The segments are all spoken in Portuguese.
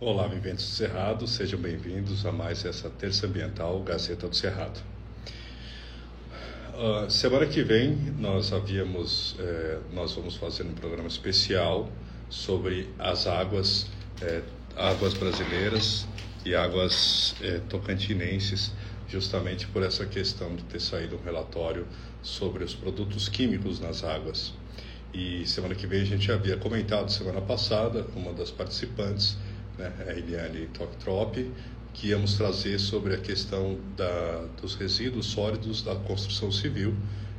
Olá, viventes do Cerrado, sejam bem-vindos a mais essa terça ambiental Gazeta do Cerrado. Uh, semana que vem nós havíamos, eh, nós vamos fazer um programa especial sobre as águas, eh, águas brasileiras e águas eh, tocantinenses, justamente por essa questão de ter saído um relatório sobre os produtos químicos nas águas. E semana que vem a gente havia comentado semana passada, uma das participantes né, a Eliane Toktrop, que íamos trazer sobre a questão da, dos resíduos sólidos da construção civil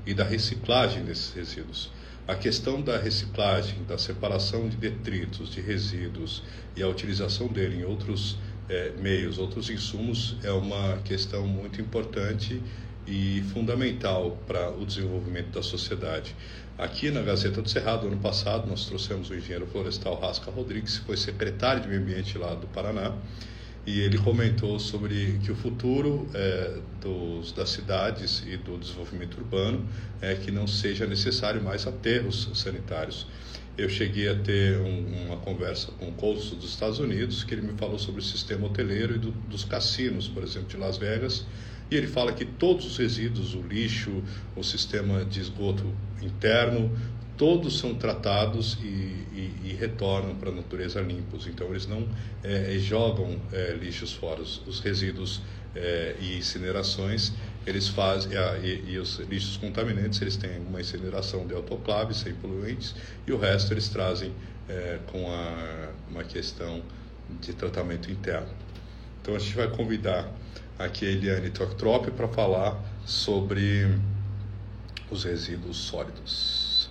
e da reciclagem desses resíduos. A questão da reciclagem, da separação de detritos, de resíduos e a utilização dele em outros é, meios, outros insumos, é uma questão muito importante e fundamental para o desenvolvimento da sociedade. Aqui na Gazeta do Cerrado, ano passado, nós trouxemos o engenheiro florestal Rasca Rodrigues, que foi secretário de Meio Ambiente lá do Paraná, e ele comentou sobre que o futuro é, dos, das cidades e do desenvolvimento urbano é que não seja necessário mais aterros sanitários. Eu cheguei a ter um, uma conversa com o cônsul dos Estados Unidos, que ele me falou sobre o sistema hoteleiro e do, dos cassinos, por exemplo, de Las Vegas, e ele fala que todos os resíduos, o lixo, o sistema de esgoto interno, todos são tratados e, e, e retornam para a natureza limpos. Então, eles não é, jogam é, lixos fora. Os, os resíduos é, e incinerações, eles fazem, e, e, os lixos contaminantes, eles têm uma incineração de autoclave, sem poluentes, e o resto eles trazem é, com a, uma questão de tratamento interno. Então, a gente vai convidar aqui a Eliane Toktrop para falar sobre os resíduos sólidos.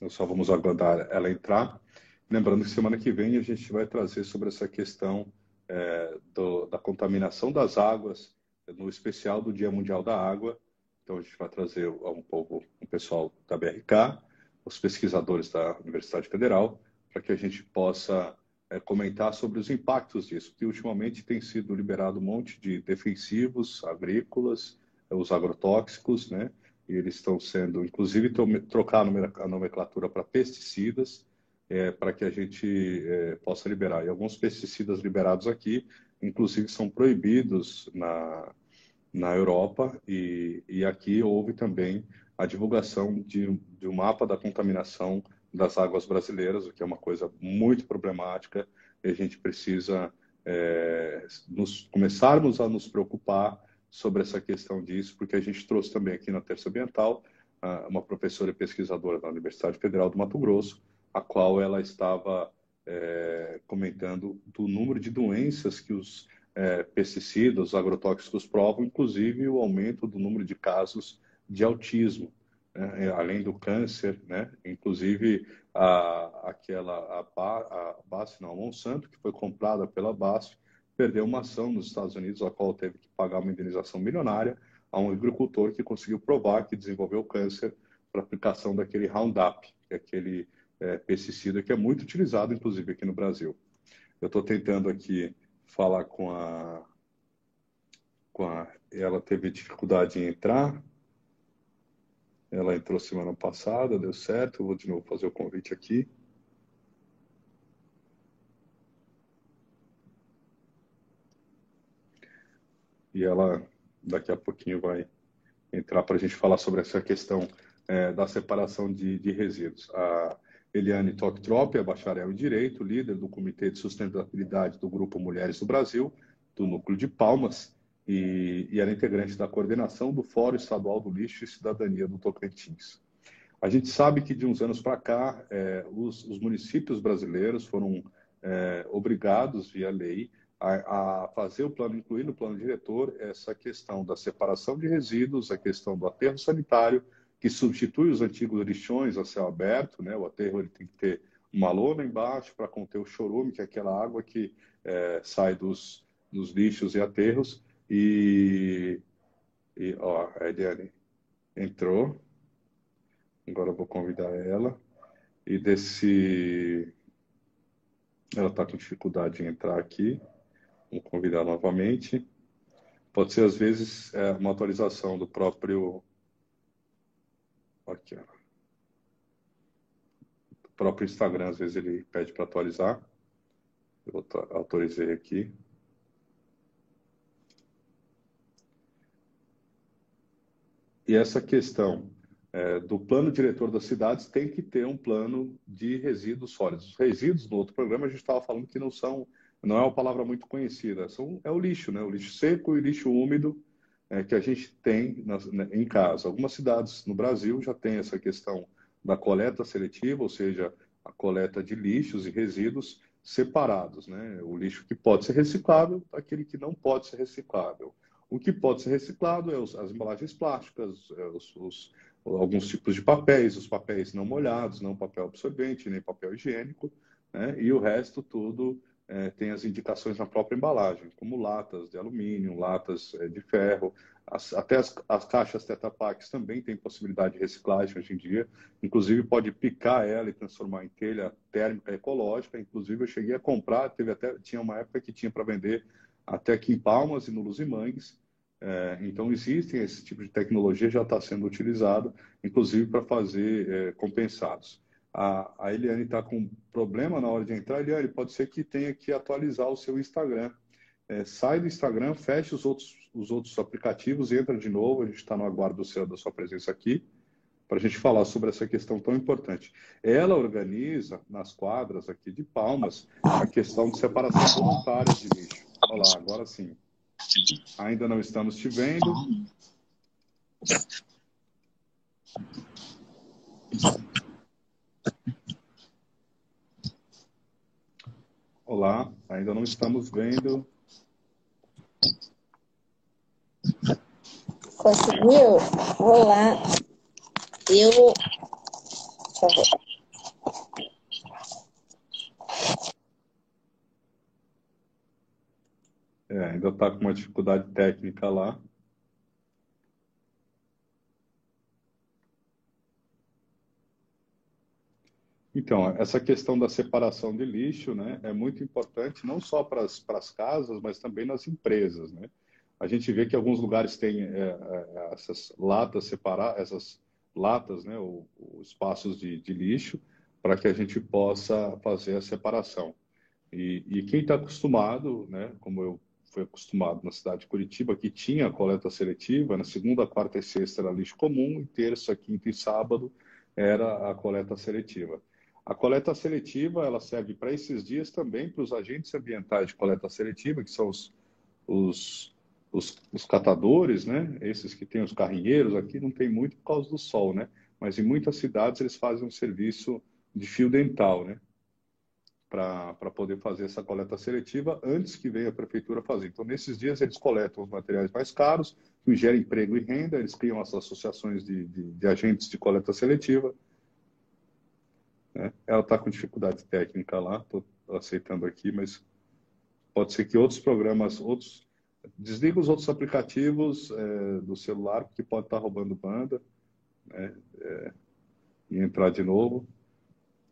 Nós só vamos aguardar ela entrar. Lembrando que semana que vem a gente vai trazer sobre essa questão é, do, da contaminação das águas no especial do Dia Mundial da Água. Então, a gente vai trazer um pouco o pessoal da BRK, os pesquisadores da Universidade Federal, para que a gente possa é, comentar sobre os impactos disso, porque ultimamente tem sido liberado um monte de defensivos agrícolas, os agrotóxicos, né? E eles estão sendo, inclusive, trocar a nomenclatura para pesticidas, é, para que a gente é, possa liberar. E alguns pesticidas liberados aqui inclusive são proibidos na, na Europa e, e aqui houve também a divulgação de, de um mapa da contaminação das águas brasileiras, o que é uma coisa muito problemática e a gente precisa é, nos, começarmos a nos preocupar sobre essa questão disso, porque a gente trouxe também aqui na Terça Ambiental uma professora e pesquisadora da Universidade Federal do Mato Grosso, a qual ela estava é, comentando do número de doenças que os é, pesticidas, os agrotóxicos provam, inclusive o aumento do número de casos de autismo, né? É, além do câncer, né? Inclusive a, aquela a, a BASF, não, a Monsanto, que foi comprada pela BASF, perdeu uma ação nos Estados Unidos, a qual teve que pagar uma indenização milionária a um agricultor que conseguiu provar que desenvolveu câncer para aplicação daquele Roundup, que é aquele é, pesticida que é muito utilizado, inclusive, aqui no Brasil. Eu estou tentando aqui falar com a, com a. Ela teve dificuldade em entrar. Ela entrou semana passada, deu certo. Eu vou de novo fazer o convite aqui. E ela daqui a pouquinho vai entrar para a gente falar sobre essa questão é, da separação de, de resíduos. A, Eliane Toktrop é bacharel em Direito, líder do Comitê de Sustentabilidade do Grupo Mulheres do Brasil, do Núcleo de Palmas, e, e era integrante da coordenação do Fórum Estadual do Lixo e Cidadania do Tocantins. A gente sabe que de uns anos para cá, é, os, os, municípios brasileiros foram é, obrigados, via lei, a, a, fazer o plano, incluir no plano diretor essa questão da separação de resíduos, a questão do aterro sanitário que substitui os antigos lixões a céu aberto, né? O aterro ele tem que ter uma lona embaixo para conter o chorume, que é aquela água que é, sai dos, dos lixos e aterros. E, e ó, a Eliane entrou. Agora eu vou convidar ela. E desse. Ela está com dificuldade em entrar aqui. Vou convidar novamente. Pode ser, às vezes, é, uma atualização do próprio. Aqui, ó. Do próprio Instagram, às vezes, ele pede para atualizar. Eu autorizei aqui. E essa questão é, do plano diretor das cidades tem que ter um plano de resíduos sólidos. Os resíduos, no outro programa, a gente estava falando que não são, não é uma palavra muito conhecida, são, é o lixo, né? O lixo seco e lixo úmido é, que a gente tem né, em casa. Algumas cidades no Brasil já têm essa questão da coleta seletiva, ou seja, a coleta de lixos e resíduos separados, né? O lixo que pode ser reciclável, aquele que não pode ser reciclável. O que pode ser reciclado é os, as embalagens plásticas, é os, os, alguns tipos de papéis, os papéis não molhados, não papel absorvente, nem papel higiênico, né? e o resto tudo é, tem as indicações na própria embalagem, como latas de alumínio, latas é, de ferro, as, até as, as caixas Tetra Pak também têm possibilidade de reciclagem hoje em dia, inclusive pode picar ela e transformar em telha térmica ecológica, inclusive eu cheguei a comprar, teve até, tinha uma época que tinha para vender até aqui em Palmas e no Luzimangues. É, então, existem esse tipo de tecnologia, já está sendo utilizado, inclusive para fazer é, compensados. A, a Eliane está com problema na hora de entrar. Eliane, pode ser que tenha que atualizar o seu Instagram. É, sai do Instagram, fecha os outros, os outros aplicativos, entra de novo. A gente está no aguardo do seu, da sua presença aqui para a gente falar sobre essa questão tão importante. Ela organiza nas quadras aqui de Palmas a questão de separação voluntária de lixo. Olá, agora sim. Ainda não estamos te vendo. Olá, ainda não estamos vendo. Conseguiu? Olá. Eu. Por favor. É, ainda está com uma dificuldade técnica lá. Então, essa questão da separação de lixo né, é muito importante, não só para as, casas, mas também nas empresas. Né? A gente vê que alguns lugares têm é, é, essas latas separadas, essas latas, né, ou, ou espaços de, de lixo, para que a gente possa fazer a separação. E, e quem está acostumado, né, como eu foi acostumado na cidade de Curitiba, que tinha coleta seletiva, na segunda, quarta e sexta era lixo comum, e terça, quinta e sábado era a coleta seletiva. A coleta seletiva ela serve para esses dias também para os agentes ambientais de coleta seletiva, que são os, os, os, os, catadores, né? Esses que têm os carrinheiros aqui não tem muito por causa do sol, né? Mas em muitas cidades eles fazem um serviço de fio dental, né? para poder fazer essa coleta seletiva antes que venha a prefeitura fazer. Então, nesses dias, eles coletam os materiais mais caros, que gerem emprego e renda, eles criam as associações de, de, de agentes de coleta seletiva. Né? Ela está com dificuldade técnica lá, estou aceitando aqui, mas pode ser que outros programas, outros. Desliga os outros aplicativos é, do celular, porque pode estar tá roubando banda, né? É, e entrar de novo.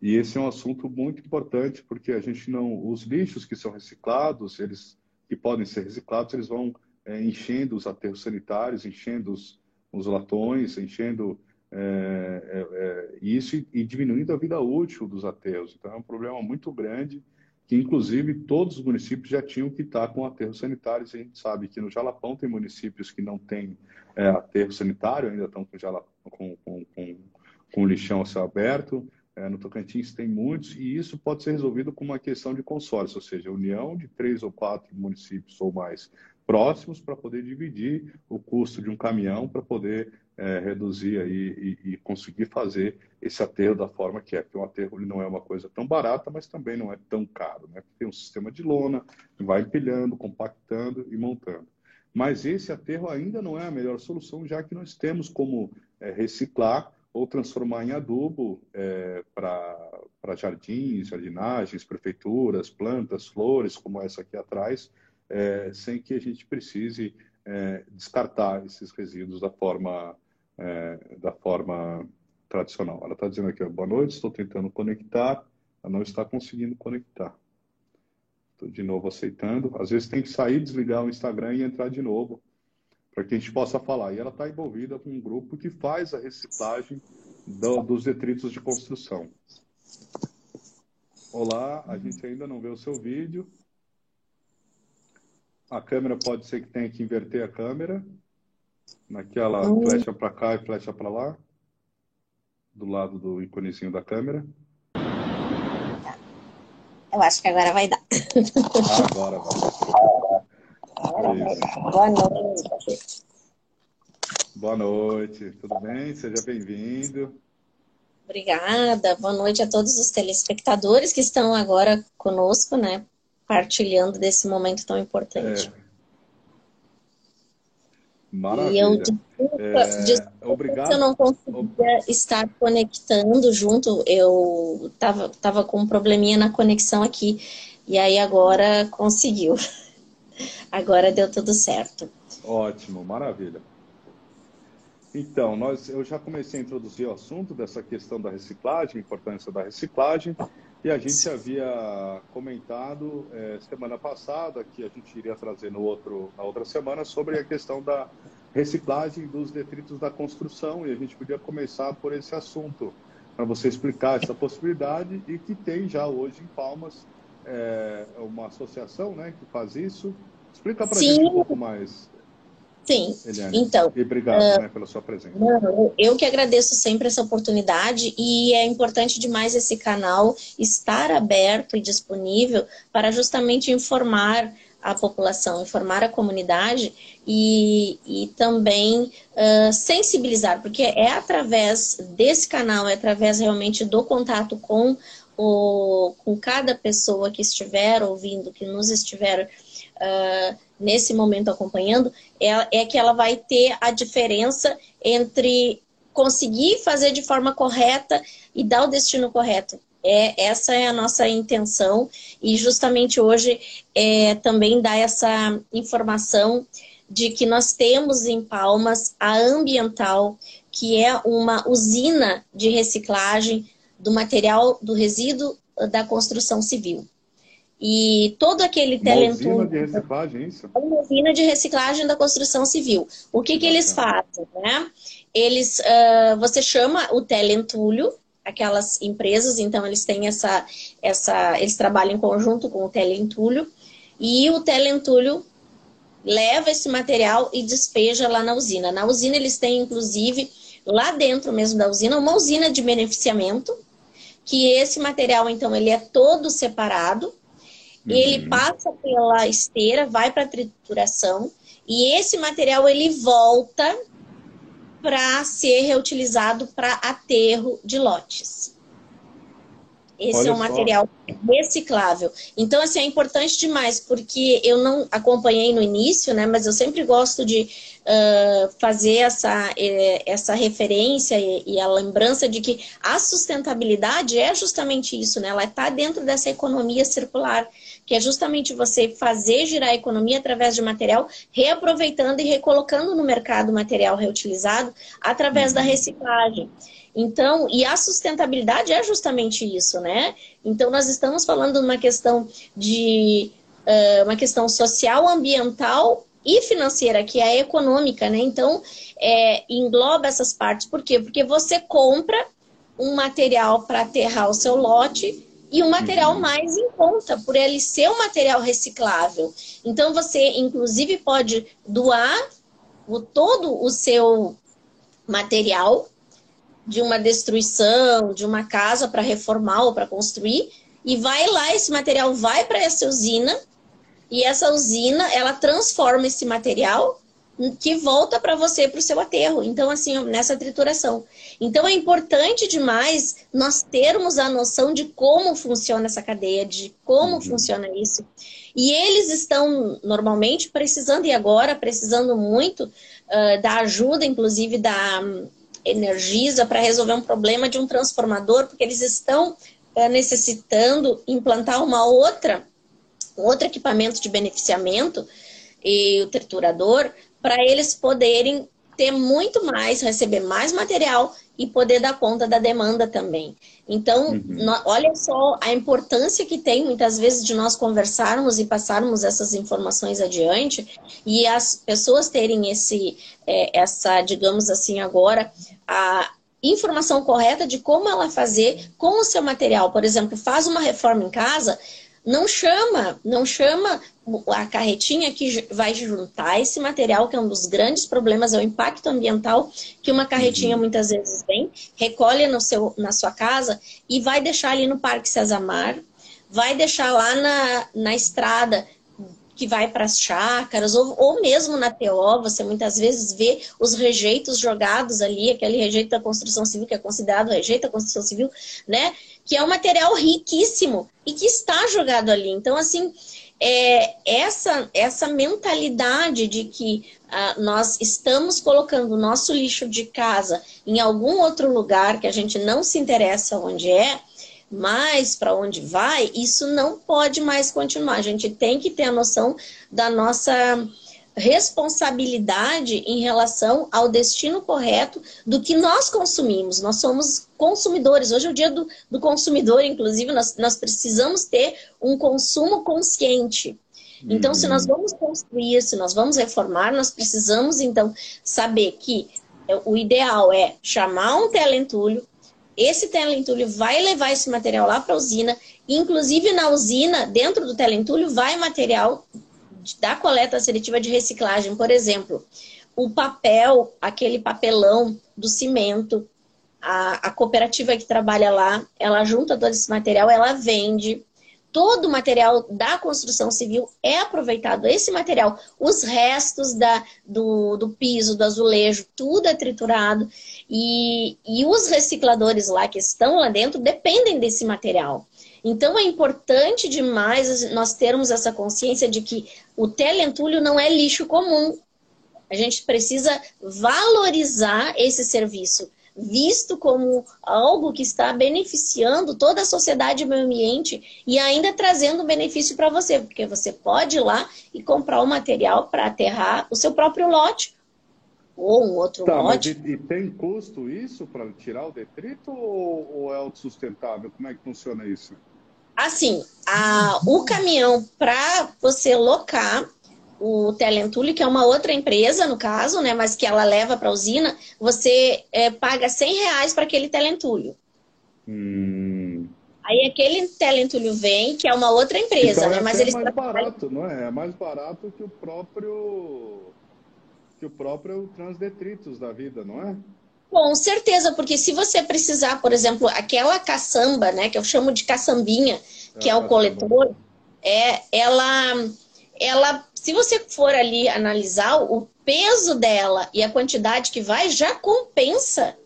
E esse é um assunto muito importante, porque a gente não. Os lixos que são reciclados, eles que podem ser reciclados, eles vão é, enchendo os aterros sanitários, enchendo os, os latões, enchendo é, é, é isso e, e, diminuindo a vida útil dos aterros. Então é um problema muito grande, que inclusive todos os municípios já tinham que estar com aterros sanitários. A gente sabe que no Jalapão tem municípios que não têm é, aterro sanitário, ainda estão com, com, com, com, com lixão a céu aberto. É, no Tocantins tem muitos, e isso pode ser resolvido com uma questão de consórcio, ou seja, união de três ou quatro municípios ou mais próximos para poder dividir o custo de um caminhão para poder é, reduzir aí e, e, conseguir fazer esse aterro da forma que é. Porque um aterro ele não é uma coisa tão barata, mas também não é tão caro. Né? Tem um sistema de lona, vai empilhando, compactando e montando. Mas esse aterro ainda não é a melhor solução, já que nós temos como é, reciclar ou transformar em adubo é, para jardins, jardinagens, prefeituras, plantas, flores, como essa aqui atrás, é, sem que a gente precise é, descartar esses resíduos da forma, é, da forma tradicional. Ela está dizendo aqui, boa noite, estou tentando conectar, ela não está conseguindo conectar. Estou de novo aceitando. Às vezes tem que sair, desligar o Instagram e entrar de novo para que a gente possa falar. E ela está envolvida com um grupo que faz a reciclagem do, dos detritos de construção. Olá, a gente ainda não vê o seu vídeo. A câmera pode ser que tenha que inverter a câmera. Naquela hum. flecha para cá e flecha para lá. Do lado do íconezinho da câmera. Eu acho que agora vai dar. Ah, agora vai. Boa noite. Boa noite, tudo bem? Seja bem-vindo. Obrigada, boa noite a todos os telespectadores que estão agora conosco, né? Partilhando desse momento tão importante. É. Maravilha. E eu desculpa, é, desculpa obrigado. se eu não conseguia estar conectando junto. Eu tava, tava com um probleminha na conexão aqui. E aí agora conseguiu. Agora deu tudo certo. Ótimo, maravilha. Então, nós, eu já comecei a introduzir o assunto dessa questão da reciclagem, importância da reciclagem, e a gente havia comentado é, semana passada que a gente iria trazer no outro, na outra semana sobre a questão da reciclagem dos detritos da construção, e a gente podia começar por esse assunto, para você explicar essa possibilidade e que tem já hoje em Palmas é, uma associação né, que faz isso. Explica para a gente um pouco mais. Sim, Eliane. então. E obrigado uh, né, pela sua presença. Eu que agradeço sempre essa oportunidade e é importante demais esse canal estar aberto e disponível para justamente informar a população, informar a comunidade e, e também uh, sensibilizar, porque é através desse canal, é através realmente do contato com, o, com cada pessoa que estiver ouvindo, que nos estiver uh, nesse momento acompanhando, é, é que ela vai ter a diferença entre conseguir fazer de forma correta e dar o destino correto. É, essa é a nossa intenção e justamente hoje é, também dá essa informação de que nós temos em Palmas a Ambiental, que é uma usina de reciclagem do material do resíduo da construção civil. E todo aquele telentulho... Uma usina de reciclagem, é isso? Uma usina de reciclagem da construção civil. O que, que eles fazem, né? Eles, uh, você chama o telentulho, aquelas empresas, então eles têm essa, essa, eles trabalham em conjunto com o telentulho, e o telentulho leva esse material e despeja lá na usina. Na usina eles têm, inclusive, lá dentro mesmo da usina, uma usina de beneficiamento, que esse material, então, ele é todo separado, Uhum. Ele passa pela esteira, vai para a trituração e esse material ele volta para ser reutilizado para aterro de lotes. Esse Olha é um só. material reciclável. Então, assim, é importante demais, porque eu não acompanhei no início, né? Mas eu sempre gosto de uh, fazer essa, eh, essa referência e, e, a lembrança de que a sustentabilidade é justamente isso, né? Ela está dentro dessa economia circular que é justamente você fazer girar a economia através de material, reaproveitando e recolocando no mercado material reutilizado através da uhum. reciclagem. Então, e a sustentabilidade é justamente isso, né? Então, nós estamos falando de uma questão de uh, uma questão social, ambiental e financeira, que é a econômica, né? Então, é, engloba essas partes. Por quê? Porque você compra um material para aterrar o seu lote e um material uhum. mais em conta, por ele ser um material reciclável. Então, você, inclusive, pode doar o, todo o seu material de uma destruição, de uma casa para reformar ou para construir, e vai lá, esse material vai para essa usina, e essa usina, ela transforma esse material que volta para você, para o seu aterro. Então, assim, nessa trituração. Então, é importante demais nós termos a noção de como funciona essa cadeia, de como uhum. funciona isso. E eles estão, normalmente, precisando, e agora, precisando muito uh, da ajuda, inclusive, da Energisa, para resolver um problema de um transformador, porque eles estão uh, necessitando implantar uma outra, um outro equipamento de beneficiamento, e o triturador, para eles poderem ter muito mais, receber mais material e poder dar conta da demanda também. Então, uhum. no, olha só a importância que tem muitas vezes de nós conversarmos e passarmos essas informações adiante e as pessoas terem esse, é, essa, digamos assim, agora, a informação correta de como ela fazer com o seu material. Por exemplo, faz uma reforma em casa, não chama, não chama a carretinha que vai juntar esse material, que é um dos grandes problemas, é o impacto ambiental que uma carretinha uhum. muitas vezes vem, recolhe no seu, na sua casa e vai deixar ali no Parque Cesamar, vai deixar lá na, na estrada que vai para as chácaras, ou, ou mesmo na TO, você muitas vezes vê os rejeitos jogados ali, aquele rejeito da construção civil, que é considerado rejeito da construção civil, né? Que é um material riquíssimo e que está jogado ali. Então, assim, é, essa, essa mentalidade de que ah, nós estamos colocando o nosso lixo de casa em algum outro lugar que a gente não se interessa onde é, mais para onde vai, isso não pode mais continuar. A gente tem que ter a noção da nossa responsabilidade em relação ao destino correto do que nós consumimos. Nós somos consumidores. Hoje é o dia do, do consumidor, inclusive, nós, nós precisamos ter um consumo consciente. Então, se nós vamos construir, se nós vamos reformar, nós precisamos, então, saber que o ideal é chamar um telentulho, esse telentulho vai levar esse material lá para a usina, inclusive na usina, dentro do telentulho, vai material da coleta seletiva de reciclagem. Por exemplo, o papel, aquele papelão do cimento, a, a cooperativa que trabalha lá, ela junta todo esse material, ela vende todo o material da construção civil é aproveitado. Esse material, os restos da, do, do piso, do azulejo, tudo é triturado. E, e os recicladores lá que estão lá dentro dependem desse material. Então é importante demais nós termos essa consciência de que o telentulho não é lixo comum. A gente precisa valorizar esse serviço visto como algo que está beneficiando toda a sociedade e o meio ambiente e ainda trazendo benefício para você, porque você pode ir lá e comprar o material para aterrar o seu próprio lote ou um outro tá, lote. Mas e, e tem custo isso para tirar o detrito ou, ou é autossustentável? Como é que funciona isso? Assim, a, o caminhão para você locar o Telentule, que é uma outra empresa, no caso, né, mas que ela leva para a usina, você é, paga 100 reais para aquele Telentulho. Hum. Aí aquele Telentulho vem, que é uma outra empresa, então, né? Mas eles é mais barato, não é? É mais barato que o próprio que o próprio Transdetritos da vida, não é? Com certeza, porque se você precisar, por exemplo, aquela caçamba, né, que eu chamo de caçambinha, que é, é o coletor, é, ela, ela se você for ali analisar o peso dela e a quantidade que vai, já compensa.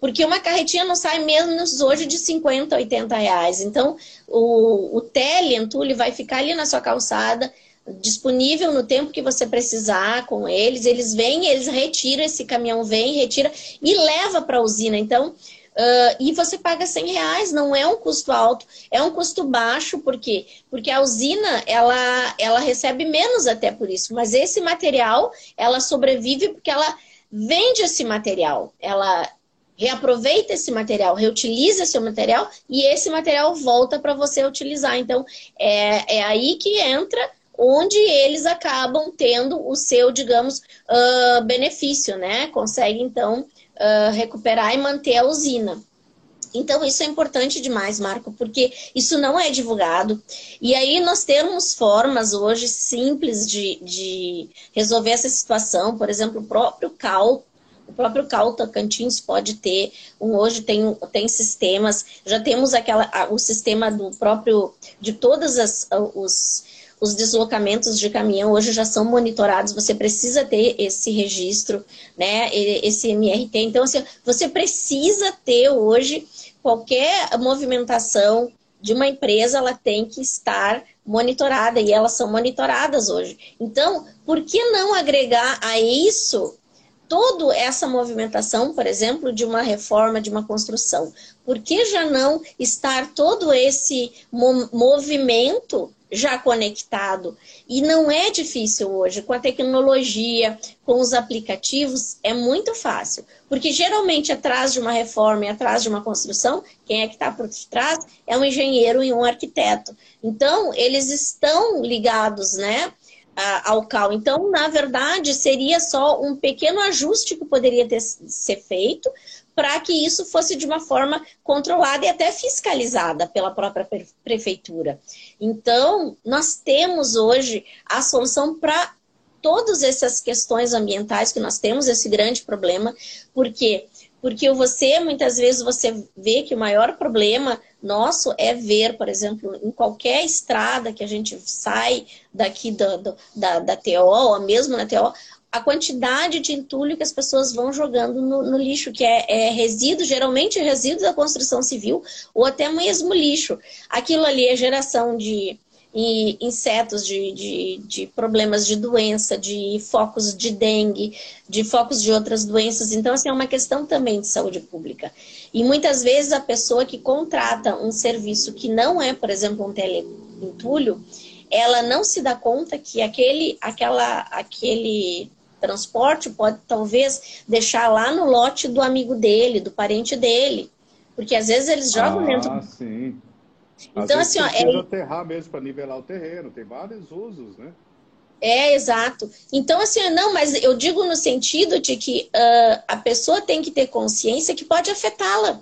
Porque uma carretinha não sai menos hoje de 50, 80 reais. Então, o, o tele, entulho, vai ficar ali na sua calçada, disponível no tempo que você precisar com eles. Eles vêm, eles retiram, esse caminhão vem, retira e leva para a usina. Então, Uh, e você paga 100 reais, não é um custo alto, é um custo baixo, por quê? Porque a usina, ela, ela recebe menos até por isso, mas esse material, ela sobrevive porque ela vende esse material, ela reaproveita esse material, reutiliza esse material e esse material volta para você utilizar. Então, é, é aí que entra onde eles acabam tendo o seu, digamos, uh, benefício, né? Consegue, então, uh, recuperar e manter a usina. Então, isso é importante demais, Marco, porque isso não é divulgado. E aí nós temos formas hoje simples de, de resolver essa situação. Por exemplo, o próprio CAL, o próprio CAL Tocantins pode ter, um, hoje tem, tem sistemas, já temos aquela, o sistema do próprio, de todas as, os os deslocamentos de caminhão hoje já são monitorados, você precisa ter esse registro, né, esse MRT. Então, assim, você precisa ter hoje qualquer movimentação de uma empresa, ela tem que estar monitorada e elas são monitoradas hoje. Então, por que não agregar a isso toda essa movimentação, por exemplo, de uma reforma, de uma construção? Por que já não estar todo esse movimento já conectado. E não é difícil hoje, com a tecnologia, com os aplicativos, é muito fácil. Porque geralmente atrás de uma reforma e atrás de uma construção, quem é que está por trás é um engenheiro e um arquiteto. Então, eles estão ligados, né? ao CAL. Então, na verdade, seria só um pequeno ajuste que poderia ter, ser feito para que isso fosse de uma forma controlada e até fiscalizada pela própria prefeitura. Então, nós temos hoje a solução para todas essas questões ambientais que nós temos, esse grande problema, porque porque você, muitas vezes, você vê que o maior problema nosso é ver, por exemplo, em qualquer estrada que a gente sai daqui do, da, da TO, ou mesmo na TO, a quantidade de entulho que as pessoas vão jogando no, no lixo, que é, é, resíduo, geralmente resíduo da construção civil, ou até mesmo lixo. Aquilo ali é geração de insetos, de, de, de problemas de doença, de focos de dengue, de focos de outras doenças. Então, assim, é uma questão também de saúde pública. E muitas vezes a pessoa que contrata um serviço que não é, por exemplo, um teleentulho, ela não se dá conta que aquele, aquela, aquele transporte pode talvez deixar lá no lote do amigo dele, do parente dele. Porque às vezes eles jogam ah, dentro. Ah, sim. Às então, assim, ó. É... aterrar mesmo para nivelar o terreno, tem vários usos, né? É, exato. Então, assim, não, mas eu digo no sentido de que uh, a pessoa tem que ter consciência que pode afetá-la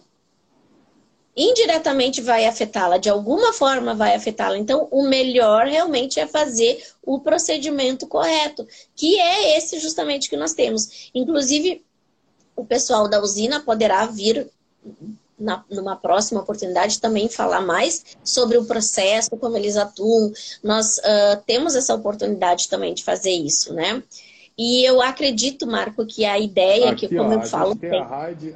indiretamente vai afetá-la, de alguma forma vai afetá-la. Então, o melhor realmente é fazer o procedimento correto, que é esse justamente que nós temos. Inclusive, o pessoal da usina poderá vir na, numa próxima oportunidade também falar mais sobre o processo, como eles atuam. Nós uh, temos essa oportunidade também de fazer isso, né? E eu acredito, Marco, que a ideia aqui, que, como ó, eu falo. Tem... A Raid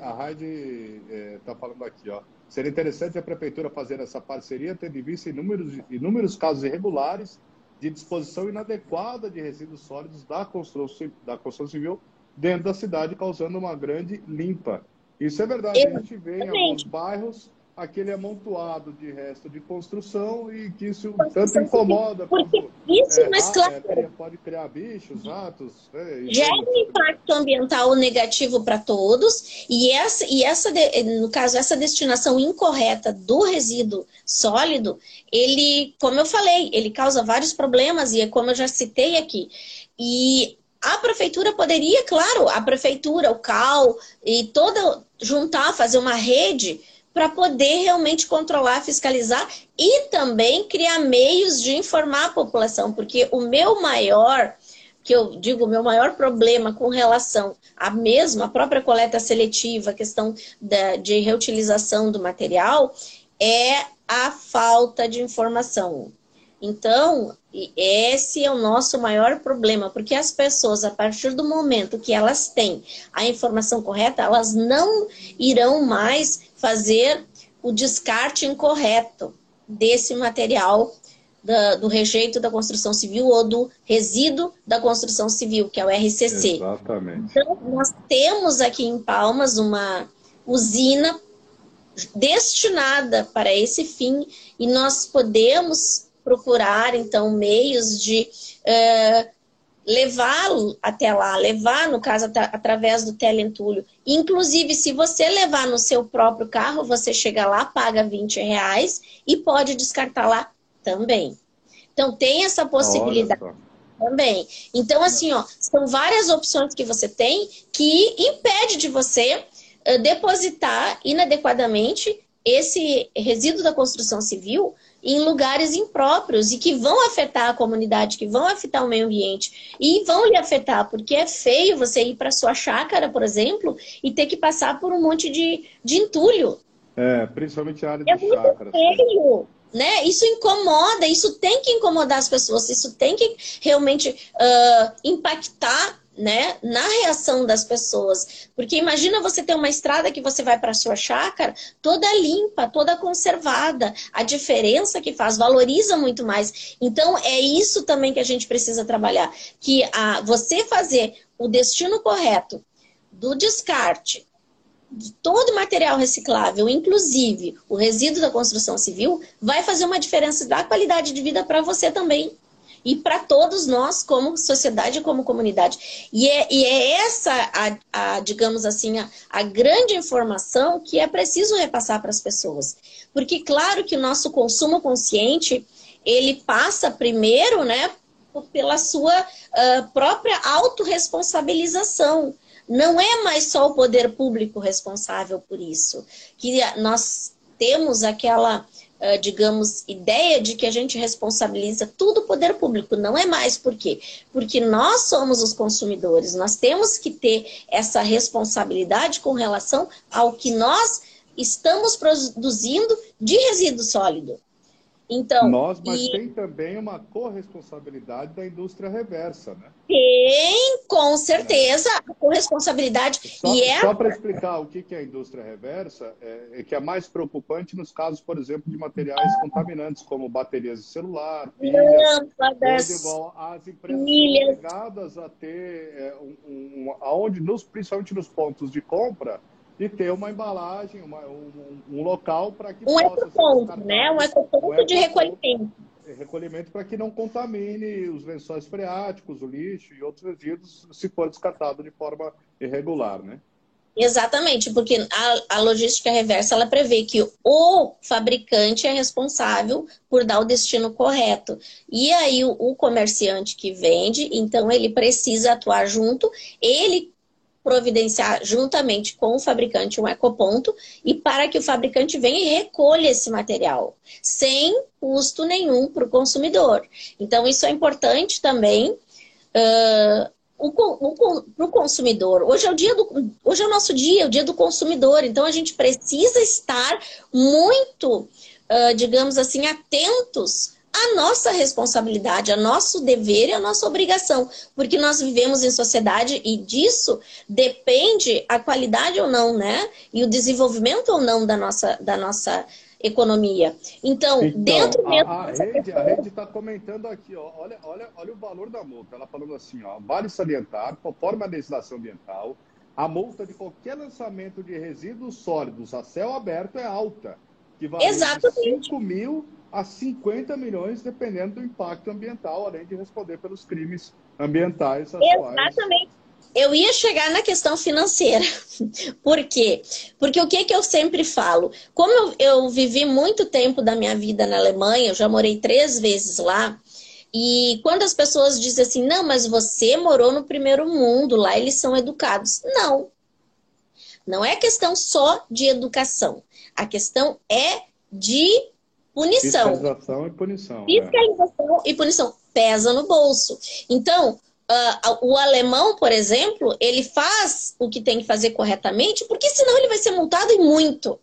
está tá falando aqui, ó. Seria interessante a prefeitura fazer essa parceria, tendo em vista inúmeros, inúmeros casos irregulares de disposição inadequada de resíduos sólidos da construção, da construção civil dentro da cidade, causando uma grande limpa. Isso é verdade. A gente vê em alguns bairros aquele amontoado de resto de construção e que isso tanto incomoda. Porque isso, é, mas claro. É, pode criar bichos, ratos. É, gera um impacto ambiental negativo para todos e essa, e essa, no caso, essa destinação incorreta do resíduo sólido, ele, como eu falei, ele causa vários problemas e é como eu já citei aqui. E a prefeitura poderia, claro, a prefeitura, o CAL e toda juntar, fazer uma rede para poder realmente controlar, fiscalizar e também criar meios de informar a população, porque o meu maior, que eu digo, o meu maior problema com relação à mesma, a própria coleta seletiva, a questão da, de reutilização do material, é a falta de informação. Então, esse é o nosso maior problema, porque as pessoas, a partir do momento que elas têm a informação correta, elas não irão mais fazer o descarte incorreto desse material da, do rejeito da construção civil ou do resíduo da construção civil, que é o RCC. Exatamente. Então, nós temos aqui em Palmas uma usina destinada para esse fim e nós podemos procurar, então, meios de uh, levá-lo até lá, levar, no caso, através do teleentulho. Inclusive, se você levar no seu próprio carro, você chega lá, paga 20 reais e pode descartar lá também. Então, tem essa possibilidade também. Então, assim, ó, são várias opções que você tem que impede de você uh, depositar inadequadamente esse resíduo da construção civil em lugares impróprios e que vão afetar a comunidade, que vão afetar o meio ambiente e vão lhe afetar, porque é feio você ir para sua chácara, por exemplo, e ter que passar por um monte de, de entulho. É, principalmente a área é de chácaras. Feio. Né? Isso incomoda, isso tem que incomodar as pessoas, isso tem que realmente uh, impactar né, na reação das pessoas. Porque imagina você ter uma estrada que você vai para sua chácara toda limpa, toda conservada. A diferença que faz valoriza muito mais. Então é isso também que a gente precisa trabalhar, que a você fazer o destino correto do descarte todo material reciclável, inclusive o resíduo da construção civil, vai fazer uma diferença da qualidade de vida para você também. E para todos nós, como sociedade como comunidade. E é, e é essa, a, a, digamos assim, a, a grande informação que é preciso repassar para as pessoas. Porque, claro que o nosso consumo consciente, ele passa primeiro, né, pela sua uh, própria autorresponsabilização. Não é mais só o poder público responsável por isso. Que nós temos aquela, uh, digamos, ideia de que a gente responsabiliza tudo o poder público. Não é mais por quê? Porque nós somos os consumidores. Nós temos que ter essa responsabilidade com relação ao que nós estamos produzindo de resíduo sólido. Então, Nós, mas e... tem também uma corresponsabilidade da indústria reversa, né? Tem, com certeza, a corresponsabilidade. Só, e é... só para explicar o que é a indústria reversa, é, é, que é mais preocupante nos casos, por exemplo, de materiais contaminantes, como baterias de celular, pilhas, lâmpadas, as empresas pilhas. obrigadas a ter, é, um, um, aonde, nos, principalmente nos pontos de compra, de ter uma embalagem, uma, um, um, local para que um possa ecoponto, né? Um ecoponto um de recolhimento. Recolhimento para que não contamine os lençóis freáticos, o lixo e outros resíduos se for descartado de forma irregular, né? Exatamente, porque a, a, logística reversa ela prevê que o fabricante é responsável por dar o destino correto. E aí o, o comerciante que vende, então ele precisa atuar junto, ele providenciar juntamente com o fabricante um ecoponto e para que o fabricante venha e recolha esse material, sem custo nenhum para o consumidor. Então, isso é importante também uh, para o consumidor. Hoje é o dia do, hoje é o nosso dia, é o dia do consumidor. Então, a gente precisa estar muito, uh, digamos assim, atentos a nossa responsabilidade, a nosso dever e a nossa obrigação, porque nós vivemos em sociedade e disso depende a qualidade ou não, né? E o desenvolvimento ou não da nossa, da nossa economia. Então, então dentro mesmo. A, a rede a rede está comentando aqui, ó, olha, olha, olha o valor da multa. Ela falando assim, ó, vale salientar, conforme a legislação ambiental, a multa de qualquer lançamento de resíduos sólidos a céu aberto é alta, que vale Exatamente. de 5 mil a 50 milhões, dependendo do impacto ambiental, além de responder pelos crimes ambientais atuais. Exatamente. Eu ia chegar na questão financeira. Por quê? Porque o que, que eu sempre falo? Como eu, eu vivi muito tempo da minha vida na Alemanha, eu já morei três vezes lá, e quando as pessoas dizem assim, não, mas você morou no primeiro mundo, lá eles são educados. Não. Não é questão só de educação. A questão é de punição. Fiscalização e punição. É. Fiscalização é. e punição. Pesa no bolso. Então, uh, o alemão, por exemplo, ele faz o que tem que fazer corretamente, porque senão ele vai ser multado e muito.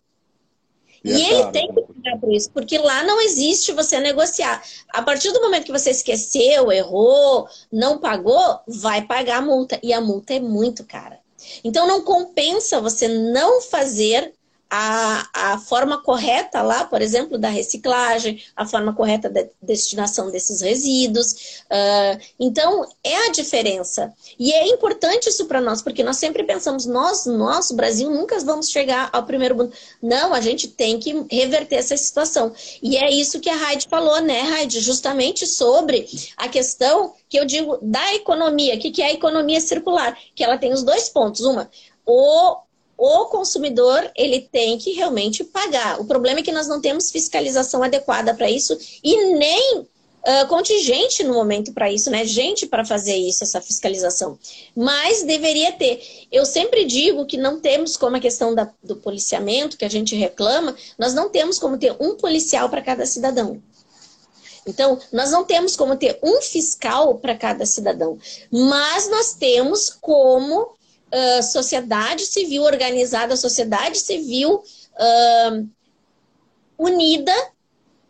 E, e é ele tem que pagar por isso, porque lá não existe você negociar. A partir do momento que você esqueceu, errou, não pagou, vai pagar a multa. E a multa é muito cara. Então não compensa você não fazer a, a forma correta lá, por exemplo, da reciclagem, a forma correta da destinação desses resíduos. Uh, então, é a diferença. E é importante isso para nós, porque nós sempre pensamos, nós, nosso Brasil, nunca vamos chegar ao primeiro mundo. Não, a gente tem que reverter essa situação. E é isso que a Raide falou, né, Raide? Justamente sobre a questão que eu digo da economia. O que é a economia circular? Que ela tem os dois pontos. Uma, o o consumidor ele tem que realmente pagar. O problema é que nós não temos fiscalização adequada para isso e nem uh, contingente no momento para isso, né? Gente para fazer isso, essa fiscalização. Mas deveria ter. Eu sempre digo que não temos como a questão da, do policiamento, que a gente reclama, nós não temos como ter um policial para cada cidadão. Então, nós não temos como ter um fiscal para cada cidadão, mas nós temos como uh, sociedade civil organizada, sociedade civil uh, unida,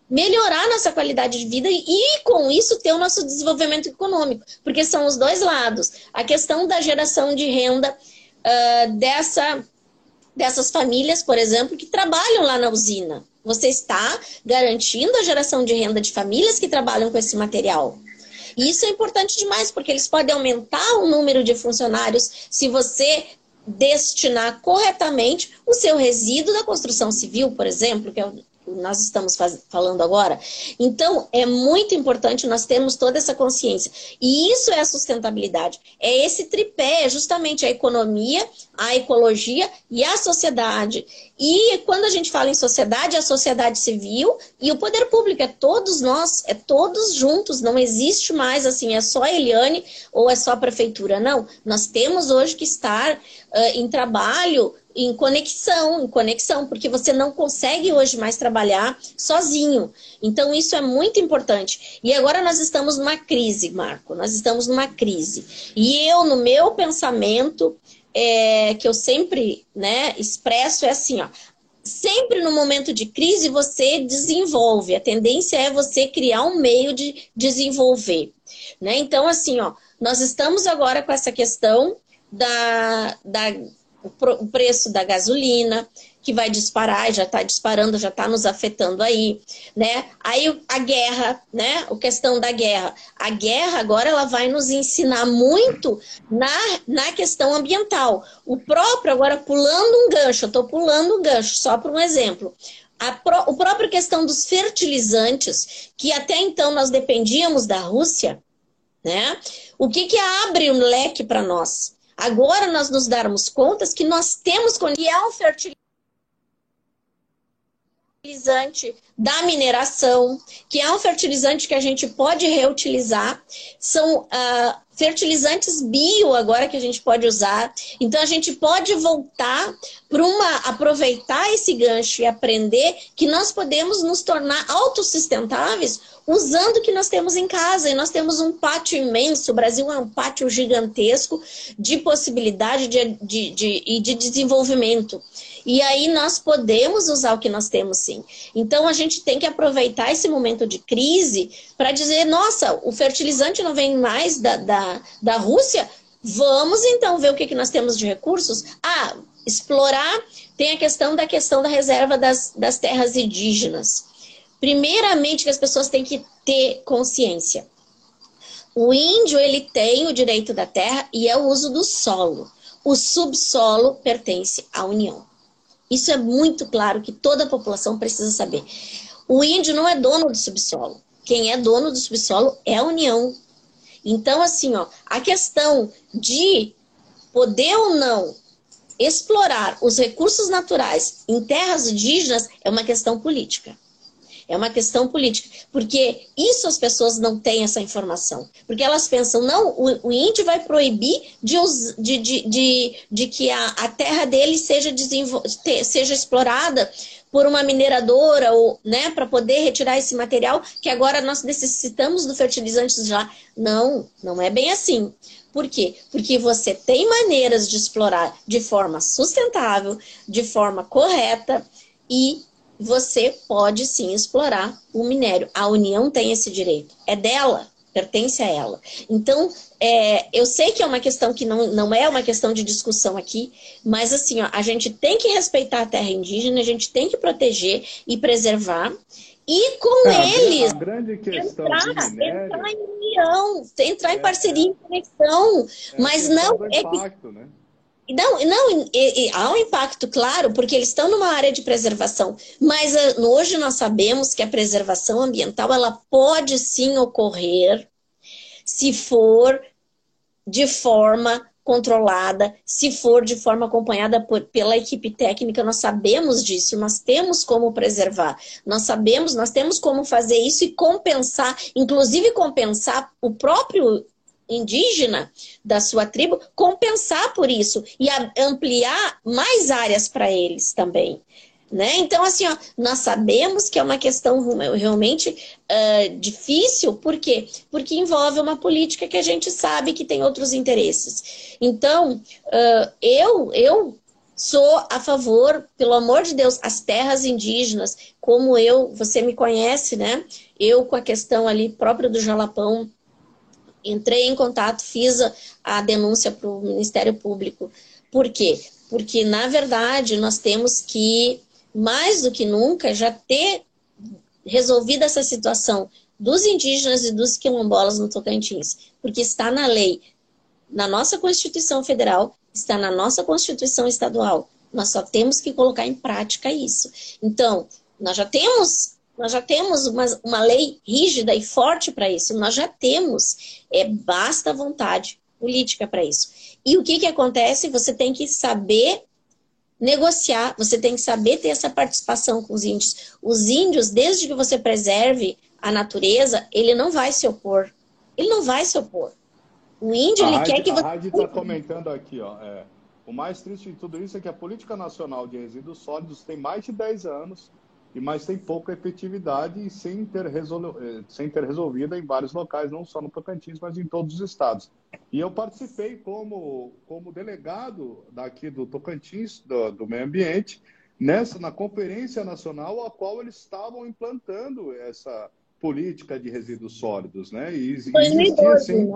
melhorar nossa qualidade de vida e, com isso, ter o nosso desenvolvimento econômico, porque são os dois lados. A questão da geração de renda uh, dessa, dessas famílias, por exemplo, que trabalham lá na usina. Você está garantindo a geração de renda de famílias que trabalham com esse material. E isso é importante demais, porque eles podem aumentar o número de funcionários se você destinar corretamente o seu resíduo da construção civil, por exemplo, que é nós estamos faz, falando agora. Então, é muito importante nós termos toda essa consciência. E isso é a sustentabilidade. É esse tripé, é justamente a economia, a ecologia e a sociedade. E quando a gente fala em sociedade, é a sociedade civil e o poder público, é todos nós, é todos juntos, não existe mais assim, é só a Eliane ou é só a prefeitura. Não, nós temos hoje que estar uh, em trabalho em conexão, em conexão, porque você não consegue hoje mais trabalhar sozinho. Então, isso é muito importante. E agora nós estamos numa crise, Marco, nós estamos numa crise. E eu, no meu pensamento, é, que eu sempre né, expresso, é assim, ó. Sempre no momento de crise você desenvolve. A tendência é você criar um meio de desenvolver. Né? Então, assim, ó, nós estamos agora com essa questão da, da o preço da gasolina, que vai disparar, já está disparando, já está nos afetando aí, né? Aí a guerra, né? A questão da guerra. A guerra agora ela vai nos ensinar muito na, na questão ambiental. O próprio, agora pulando um gancho, eu estou pulando um gancho, só por um exemplo. A, pro, o próprio questão dos fertilizantes, que até então nós dependíamos da Rússia, né? O que, que abre um leque para nós? Agora nós nos darmos conta que nós temos que é um fertilizante da mineração, que é um fertilizante que a gente pode reutilizar. São uh, fertilizantes bio agora que a gente pode usar. Então a gente pode voltar para uma aproveitar esse gancho e aprender que nós podemos nos tornar autossustentáveis usando o que nós temos em casa. E nós temos um pátio imenso, o Brasil é um pátio gigantesco de possibilidade de, de, de, de, de desenvolvimento. E aí nós podemos usar o que nós temos sim. Então a gente tem que aproveitar esse momento de crise para dizer, nossa, o fertilizante não vem mais da, da, da Rússia, vamos então ver o que, que nós temos de recursos. Ah, explorar, tem a questão da questão da reserva das, das terras indígenas. Primeiramente, que as pessoas têm que ter consciência. O índio, ele tem o direito da terra e é o uso do solo. O subsolo pertence à União. Isso é muito claro que toda a população precisa saber. O índio não é dono do subsolo. Quem é dono do subsolo é a União. Então, assim, ó, a questão de poder ou não explorar os recursos naturais em terras indígenas é uma questão política. É uma questão política. Porque isso as pessoas não têm essa informação. Porque elas pensam, não, o, o índio vai proibir de, de, de, de, de que a, a terra dele seja, seja explorada por uma mineradora ou, né, para poder retirar esse material que agora nós necessitamos do fertilizante já. Não, não é bem assim. Por quê? Porque você tem maneiras de explorar de forma sustentável, de forma correta e você pode sim explorar o minério. A União tem esse direito. É dela, pertence a ela. Então, é, eu sei que é uma questão que não, não é uma questão de discussão aqui, mas assim, ó, a gente tem que respeitar a terra indígena, a gente tem que proteger e preservar. E com é, eles, a grande questão entrar, entrar em união, entrar em é, parceria, em conexão, é mas não é impacto, que, né? Não, não e, e, há um impacto, claro, porque eles estão numa área de preservação. Mas uh, hoje nós sabemos que a preservação ambiental ela pode sim ocorrer se for de forma controlada, se for de forma acompanhada por, pela equipe técnica, nós sabemos disso, nós temos como preservar, nós sabemos, nós temos como fazer isso e compensar, inclusive compensar o próprio indígena da sua tribo, compensar por isso e ampliar mais áreas para eles também. Né? Então, assim, ó, nós sabemos que é uma questão realmente uh, difícil, por quê? Porque envolve uma política que a gente sabe que tem outros interesses. Então, uh, eu, eu sou a favor, pelo amor de Deus, as terras indígenas, como eu, você me conhece, né? Eu com a questão ali própria do Jalapão, entrei em contato, fiz a, a denúncia para o Ministério Público. Por quê? Porque, na verdade, nós temos que, mais do que nunca, já ter resolvido essa situação dos indígenas e dos quilombolas no Tocantins. Porque está na lei, na nossa Constituição Federal, está na nossa Constituição Estadual. Nós só temos que colocar em prática isso. Então, nós já temos, nós já temos uma, uma lei rígida e forte para isso. Nós já temos. É, basta vontade política para isso. E o que, que acontece? Você tem que saber negociar, você tem que saber ter essa participação com os índios. Os índios, desde que você preserve a natureza, ele não vai se opor. Ele não vai se opor. O índio, a ele Heidi, quer que você. A Heidi está comentando aqui, ó. É, o mais triste de tudo isso é que a Política Nacional de Resíduos Sólidos tem mais de 10 anos, e mas tem pouca efetividade e sem ter, resolu... Eh, sem ter resolvida em vários locais, não só no Tocantins, mas em todos os estados. E eu participei como, como delegado daqui do Tocantins, do, do meio ambiente, nessa na conferência nacional a qual eles estavam implantando essa política de resíduos sólidos, né? E existia, 2012, assim,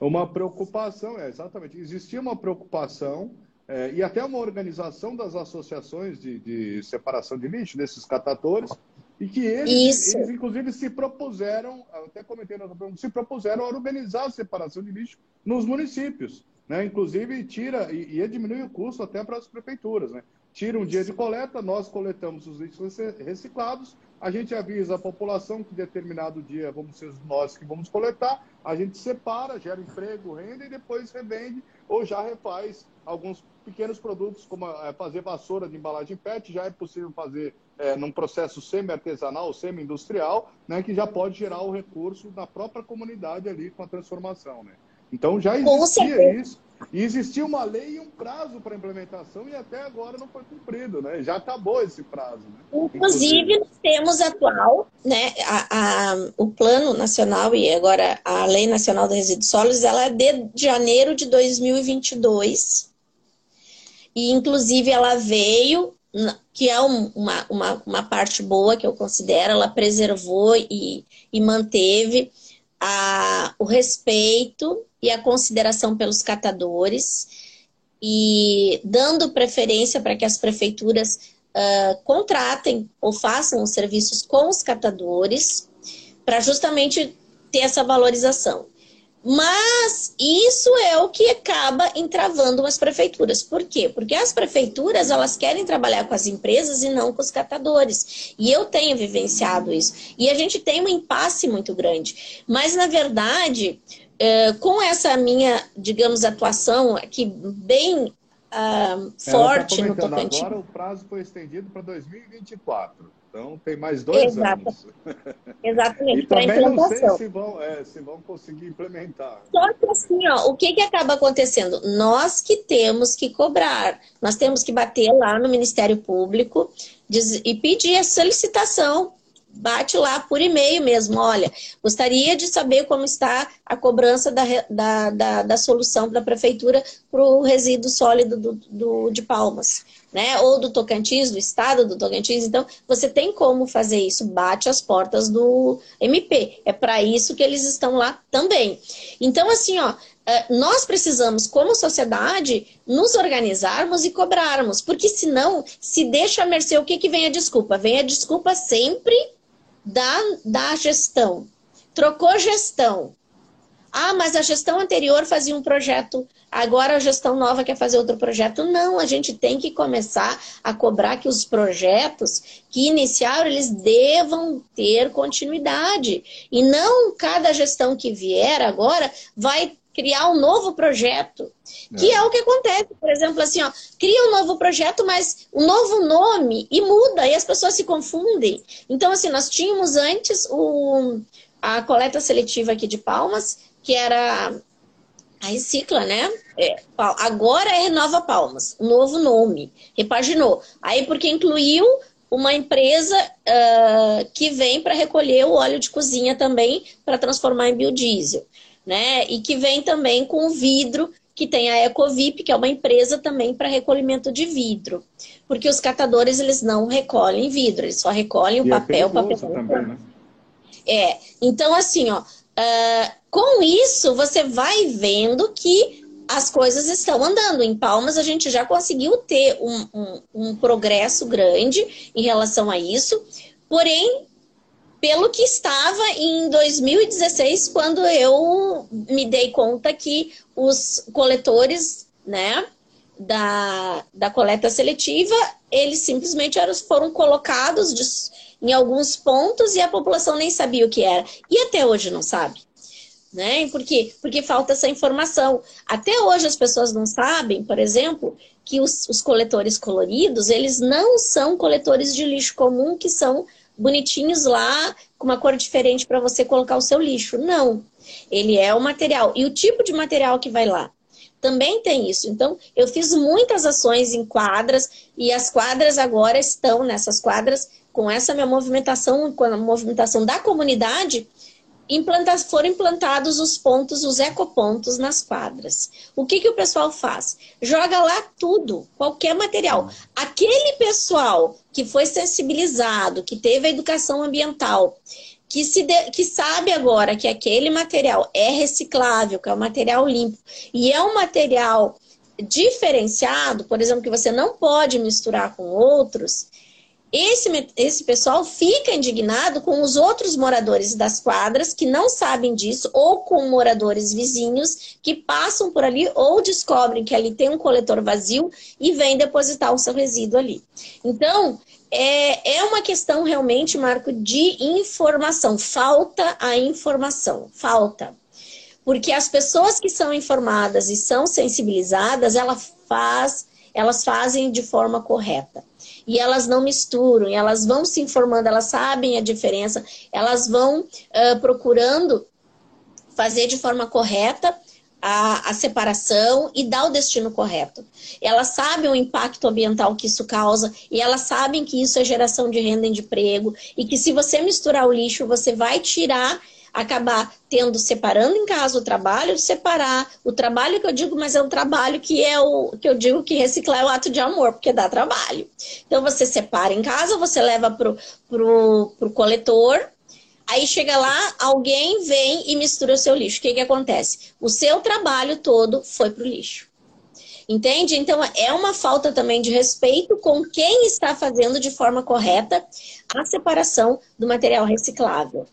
uma preocupação, é, exatamente, existia uma preocupação é, e até uma organização das associações de, de, separação de lixo, desses catadores, e que eles, eles, inclusive, se propuseram, até comentei na pergunta, se propuseram a organizar a separação de lixo nos municípios. Né? Inclusive, tira e, e diminui o custo até para as prefeituras. Né? Tira um dia de coleta, nós coletamos os lixos reciclados, a gente avisa a população que determinado dia vamos ser nós que vamos coletar, a gente separa, gera emprego, renda e depois revende ou já refaz alguns pequenos produtos, como é, fazer vassoura de embalagem PET, já é possível fazer é, num processo semi-artesanal, semi-industrial, né, que já pode gerar o recurso na própria comunidade ali com a transformação. Né? Então já existia isso. E existia uma lei e um prazo para implementação e até agora não foi cumprido, né? Já acabou esse prazo. Né? Inclusive, nós temos atual, né, a, a, o Plano Nacional e agora a Lei Nacional de Resíduos Sólidos, ela é de janeiro de 2022 e inclusive ela veio, que é uma, uma, uma parte boa que eu considero, ela preservou e, e manteve a, o respeito e a consideração pelos catadores e dando preferência para que as prefeituras uh, contratem ou façam os serviços com os catadores para justamente ter essa valorização. Mas isso é o que acaba entravando as prefeituras. Por quê? Porque as prefeituras elas querem trabalhar com as empresas e não com os catadores. E eu tenho vivenciado isso. E a gente tem um impasse muito grande. Mas, na verdade, é, com essa minha, digamos, atuação aqui bem uh, forte tá no Tocantins. Agora o prazo foi estendido para 2024. Então tem mais dois Exato. anos. Exatamente. para também não sei se vão, é, se vão conseguir implementar. Só que assim, ó, o que, que acaba acontecendo? Nós que temos que cobrar, nós temos que bater lá no Ministério Público diz, e pedir a solicitação bate lá por e-mail mesmo. Olha, gostaria de saber como está a cobrança da, da, da, da solução da prefeitura para o resíduo sólido do, do, de Palmas, né? Ou do Tocantins, do estado do Tocantins. Então, você tem como fazer isso, bate as portas do MP. É para isso que eles estão lá também. Então, assim, ó, é, nós precisamos, como sociedade, nos organizarmos e cobrarmos, porque senão, se deixa a mercê, o que, que vem a desculpa? Vem a desculpa sempre da, da gestão. Trocou gestão. Ah, mas a gestão anterior fazia um projeto, agora a gestão nova quer fazer outro projeto. Não, a gente tem que começar a cobrar que os projetos que iniciaram, eles devam ter continuidade. E não cada gestão que vier agora vai criar um novo projeto. Que é. é o que acontece, por exemplo, assim, ó, cria um novo projeto, mas um novo nome e muda, e as pessoas se confundem. Então, assim, nós tínhamos antes o, a coleta seletiva aqui de Palmas, que era a Recicla, né? É, agora é Renova Palmas, um novo nome, repaginou. Aí, porque incluiu uma empresa uh, que vem para recolher o óleo de cozinha também para transformar em biodiesel né? E que vem também com o vidro, que tem a Ecovip, que é uma empresa também para recolhimento de vidro. Porque os catadores, eles não recolhem vidro, eles só recolhem o e papel, é papel. Também, né? É, então assim, ó, uh, com isso você vai vendo que as coisas estão andando. Em Palmas, a gente já conseguiu ter um, um, um progresso grande em relação a isso, porém, pelo que estava em 2016, quando eu me dei conta que os coletores, né, da, da coleta seletiva, eles simplesmente foram colocados de, em alguns pontos e a população nem sabia o que era. E até hoje não sabe. Né? Por quê? Porque falta essa informação. Até hoje as pessoas não sabem, por exemplo, que os, os coletores coloridos, eles não são coletores de lixo comum que são bonitinhos lá, com uma cor diferente para você colocar o seu lixo. Não. Ele é o material. E o tipo de material que vai lá? Também tem isso. Então, eu fiz muitas ações em quadras e as quadras agora estão nessas quadras com essa minha movimentação, com a movimentação da comunidade, implanta, foram implantados os pontos, os ecopontos nas quadras. O que, que o pessoal faz? Joga lá tudo, qualquer material. Aquele pessoal que foi sensibilizado, que teve a educação ambiental, que, se de, que sabe agora que aquele material é reciclável, que é um material limpo, e é um material diferenciado, por exemplo, que você não pode misturar com outros, esse, esse pessoal fica indignado com os outros moradores das quadras que não sabem disso, ou com moradores vizinhos que passam por ali ou descobrem que ali tem um coletor vazio e vêm depositar o seu resíduo ali. Então, é, é uma questão realmente, Marco, de informação. Falta a informação. Falta. Porque as pessoas que são informadas e são sensibilizadas, ela faz, elas fazem de forma correta e elas não misturam, elas vão se informando, elas sabem a diferença, elas vão uh, procurando fazer de forma correta a, a, separação e dar o destino correto. Elas sabem o impacto ambiental que isso causa e elas sabem que isso é geração de renda e de emprego e que se você misturar o lixo, você vai tirar acabar tendo, separando em casa o trabalho, separar o trabalho que eu digo, mas é um trabalho que é o que eu digo que reciclar é o ato de amor, porque dá trabalho. Então você separa em casa, você leva pro, pro, pro coletor, aí chega lá, alguém vem e mistura o seu lixo. O que, que acontece? O seu trabalho todo foi pro lixo. Entende? Então é uma falta também de respeito com quem está fazendo de forma correta a separação do material reciclável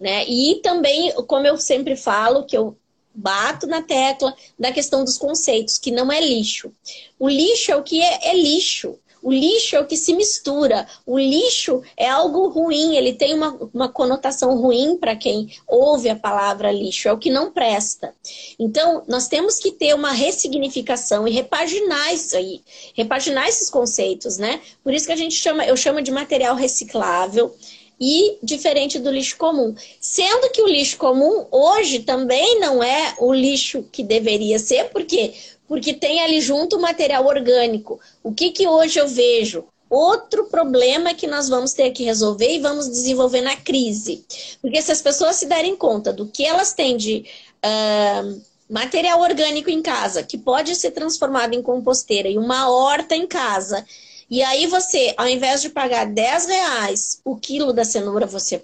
né? E também, como eu sempre falo, que eu bato na tecla da questão dos conceitos, que não é lixo. O lixo é o que é, é lixo. O lixo é o que se mistura. O lixo é algo ruim, ele tem uma, uma conotação ruim para quem ouve a palavra lixo, é o que não presta. Então, nós temos que ter uma ressignificação e repaginar isso aí, repaginar esses conceitos, né? Por isso que a gente chama, eu chamo de material reciclável, e diferente do lixo comum. Sendo que o lixo comum hoje também não é o lixo que deveria ser, por quê? Porque tem ali junto o material orgânico. O que, que hoje eu vejo? Outro problema que nós vamos ter que resolver e vamos desenvolver na crise. Porque se as pessoas se derem conta do que elas têm de uh, material orgânico em casa, que pode ser transformado em composteira, e uma horta em casa, e aí você, ao invés de pagar 10 reais o quilo da cenoura, você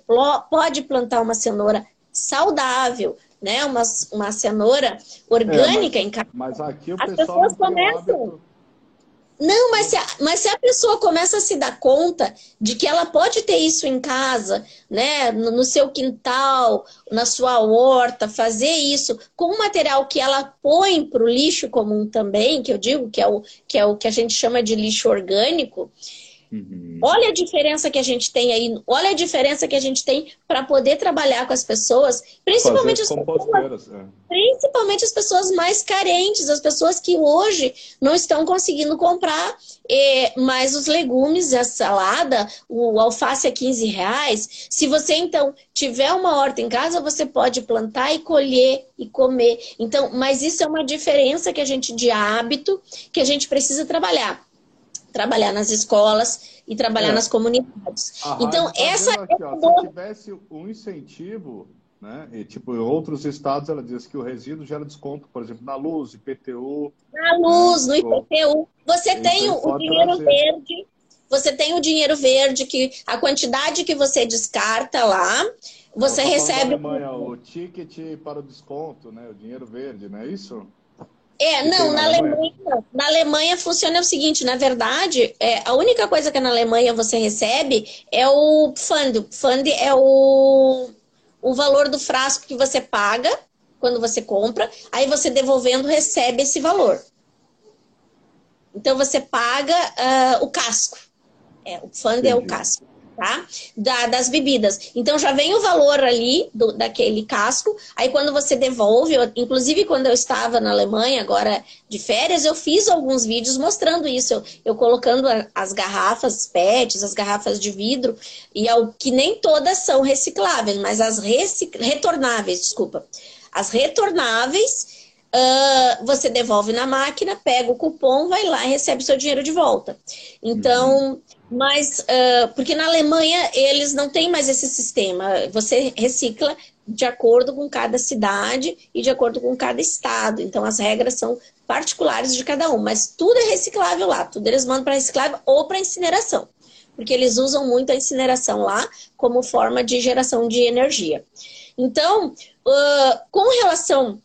pode plantar uma cenoura saudável, né? Uma, uma cenoura orgânica é, mas, em casa. Mas aqui o As pessoal pessoas começam. Não, mas se, a, mas se a pessoa começa a se dar conta de que ela pode ter isso em casa, né, no, no seu quintal, na sua horta, fazer isso com um material que ela põe para o lixo comum também, que eu digo que é, o, que é o que a gente chama de lixo orgânico, Uhum. Olha a diferença que a gente tem aí, olha a diferença que a gente tem para poder trabalhar com as pessoas, principalmente as pessoas, é. principalmente as pessoas mais carentes, as pessoas que hoje não estão conseguindo comprar eh, mais os legumes, a salada, o alface a 15 reais. Se você então tiver uma horta em casa, você pode plantar e colher e comer. Então, mas isso é uma diferença que a gente de hábito que a gente precisa trabalhar trabalhar nas escolas e trabalhar é. nas comunidades. A então, tá essa aqui, é ó, se tivesse um incentivo, né? E, tipo, em outros estados ela diz que o resíduo gera desconto, por exemplo, na luz, IPTU. Na luz, né? no IPTU. Você então, tem o, o dinheiro trazer. verde, você tem o dinheiro verde, que a quantidade que você descarta lá, você recebe. Alemanha, o ticket para o desconto, né? O dinheiro verde, não é isso? É, não, na Alemanha, não. Na Alemanha funciona o seguinte, na verdade, é, a única coisa que na Alemanha você recebe é o fund. O fund é o, o valor do frasco que você paga quando você compra, aí você devolvendo recebe esse valor. Então você paga uh, o casco. É, o fundo é o casco tá? Da, das bebidas. Então já vem o valor ali do, daquele casco. Aí quando você devolve, eu, inclusive quando eu estava na Alemanha agora de férias, eu fiz alguns vídeos mostrando isso, eu, eu colocando a, as garrafas PETs, as garrafas de vidro, e ao, que nem todas são recicláveis, mas as recic, retornáveis, desculpa. As retornáveis Uh, você devolve na máquina, pega o cupom, vai lá e recebe seu dinheiro de volta. Então, uhum. Mas uh, porque na Alemanha eles não têm mais esse sistema. Você recicla de acordo com cada cidade e de acordo com cada estado. Então as regras são particulares de cada um, mas tudo é reciclável lá. Tudo eles mandam para reciclável ou para incineração, porque eles usam muito a incineração lá como forma de geração de energia. Então, uh, com relação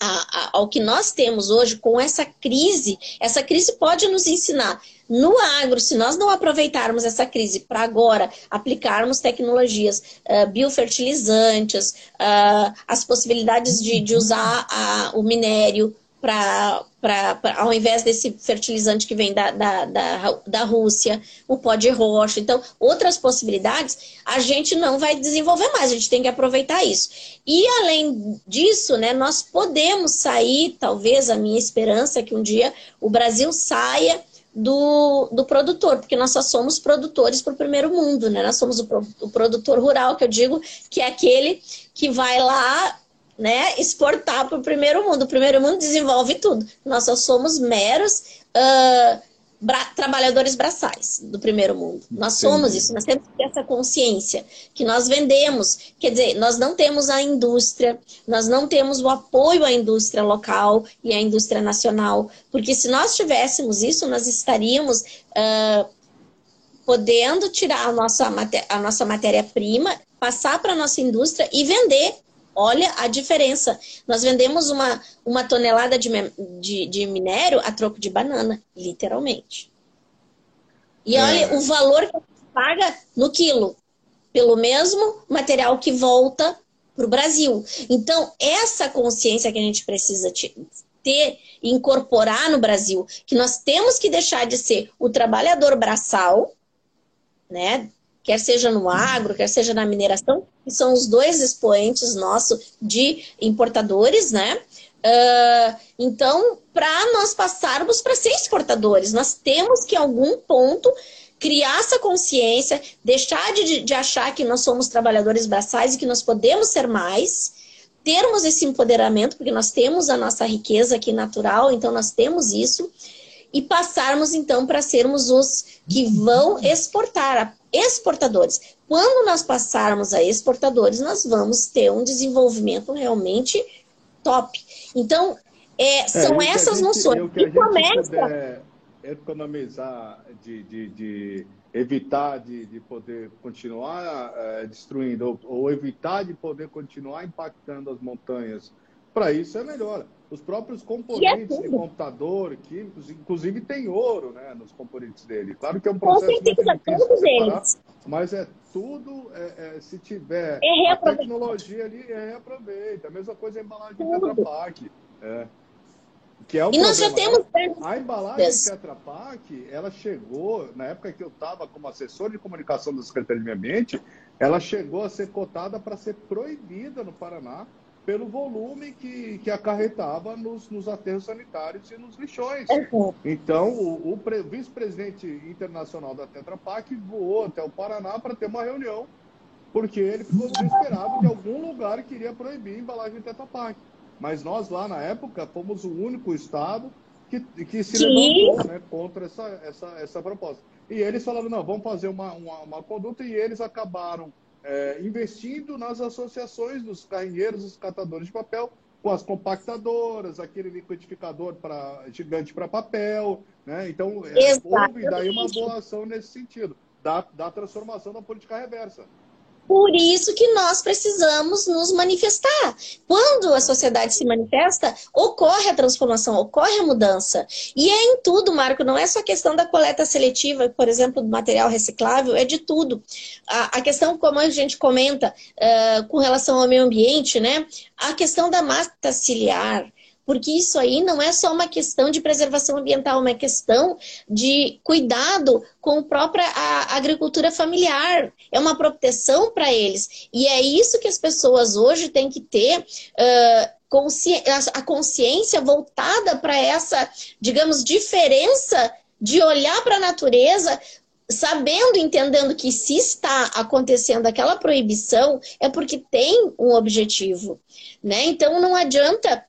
a, a, ao que nós temos hoje com essa crise, essa crise pode nos ensinar. No agro, se nós não aproveitarmos essa crise para agora aplicarmos tecnologias uh, biofertilizantes, uh, as possibilidades de, de usar a, o minério ao invés desse fertilizante que vem da, da, da, da Rússia, o pó de rocha. Então, outras possibilidades, a gente não vai desenvolver mais, a gente tem que aproveitar isso. E além disso, né, nós podemos sair, talvez a minha esperança é que um dia o Brasil saia do, do produtor, porque nós só somos produtores para o primeiro mundo, né? Nós somos o, o produtor rural, que eu digo que é aquele que vai lá né, exportar para o primeiro mundo. O primeiro mundo desenvolve tudo. Nós só somos meros uh, bra trabalhadores braçais do primeiro mundo. Nós Entendi. somos isso, nós temos que ter essa consciência que nós vendemos. Quer dizer, nós não temos a indústria, nós não temos o apoio à indústria local e à indústria nacional. Porque se nós tivéssemos isso, nós estaríamos. Uh, podendo tirar a nossa, a nossa matéria-prima, passar para a nossa indústria e vender Olha a diferença. Nós vendemos uma, uma tonelada de, de, de minério a troco de banana, literalmente. E é. olha o valor que a gente paga no quilo, pelo mesmo material que volta para o Brasil. Então, essa consciência que a gente precisa ter e incorporar no Brasil, que nós temos que deixar de ser o trabalhador braçal, né? Quer seja no agro, quer seja na mineração, que são os dois expoentes nossos de importadores, né? Uh, então, para nós passarmos para ser exportadores, nós temos que, em algum ponto, criar essa consciência, deixar de, de achar que nós somos trabalhadores braçais e que nós podemos ser mais, termos esse empoderamento, porque nós temos a nossa riqueza aqui natural, então nós temos isso, e passarmos então para sermos os que vão exportar, exportadores. Quando nós passarmos a exportadores, nós vamos ter um desenvolvimento realmente top. Então, é, são é, essas gente, noções. E começa. economizar, de, de, de, evitar de, de poder continuar é, destruindo, ou, ou evitar de poder continuar impactando as montanhas, para isso é melhor. Os próprios componentes é de computador, químicos, inclusive tem ouro né, nos componentes dele. Claro que é um processo muito difícil todos separar, eles. mas é tudo, é, é, se tiver é a tecnologia ali, é reaproveita. A mesma coisa a embalagem tudo. de Tetra Pak. É. Que é o e problema. nós já temos... A embalagem yes. Tetra Pak, ela chegou, na época que eu estava como assessor de comunicação da Secretaria de Meio Ambiente, ela chegou a ser cotada para ser proibida no Paraná pelo volume que, que acarretava nos, nos aterros sanitários e nos lixões. Uhum. Então, o, o vice-presidente internacional da Tetra Pak voou até o Paraná para ter uma reunião, porque ele ficou desesperado que algum lugar queria proibir a embalagem Tetra Pak. Mas nós lá na época fomos o único estado que, que se levantou né, contra essa, essa, essa proposta. E eles falaram, não, vamos fazer uma, uma, uma conduta, e eles acabaram é, investindo nas associações dos carrinheiros, dos catadores de papel, com as compactadoras, aquele liquidificador para gigante para papel, né? Então, é, houve daí uma boa ação nesse sentido, da, da transformação da política reversa. Por isso que nós precisamos nos manifestar. Quando a sociedade se manifesta, ocorre a transformação, ocorre a mudança. E é em tudo, Marco, não é só questão da coleta seletiva, por exemplo, do material reciclável, é de tudo. A, a questão, como a gente comenta, uh, com relação ao meio ambiente, né? A questão da mata ciliar, porque isso aí não é só uma questão de preservação ambiental, é uma questão de cuidado com a própria agricultura familiar, é uma proteção para eles. E é isso que as pessoas hoje têm que ter. Uh, a consciência voltada para essa, digamos, diferença de olhar para a natureza sabendo, entendendo que se está acontecendo aquela proibição, é porque tem um objetivo, né? Então não adianta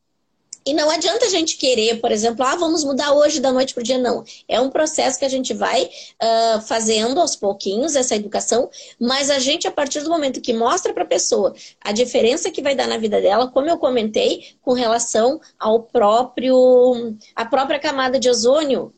e não adianta a gente querer, por exemplo, ah, vamos mudar hoje da noite para o dia, não. É um processo que a gente vai uh, fazendo aos pouquinhos, essa educação, mas a gente, a partir do momento que mostra para a pessoa a diferença que vai dar na vida dela, como eu comentei, com relação ao próprio, a própria camada de ozônio,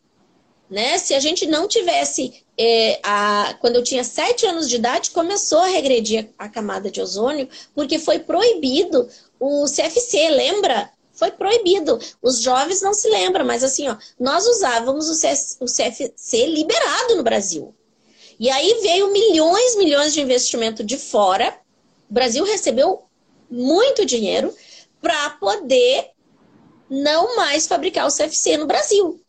né? Se a gente não tivesse, é, a, quando eu tinha sete anos de idade, começou a regredir a camada de ozônio, porque foi proibido o CFC, lembra? Foi proibido. Os jovens não se lembram, mas assim, ó, nós usávamos o, CS, o CFC liberado no Brasil. E aí veio milhões, milhões de investimento de fora. O Brasil recebeu muito dinheiro para poder não mais fabricar o CFC no Brasil.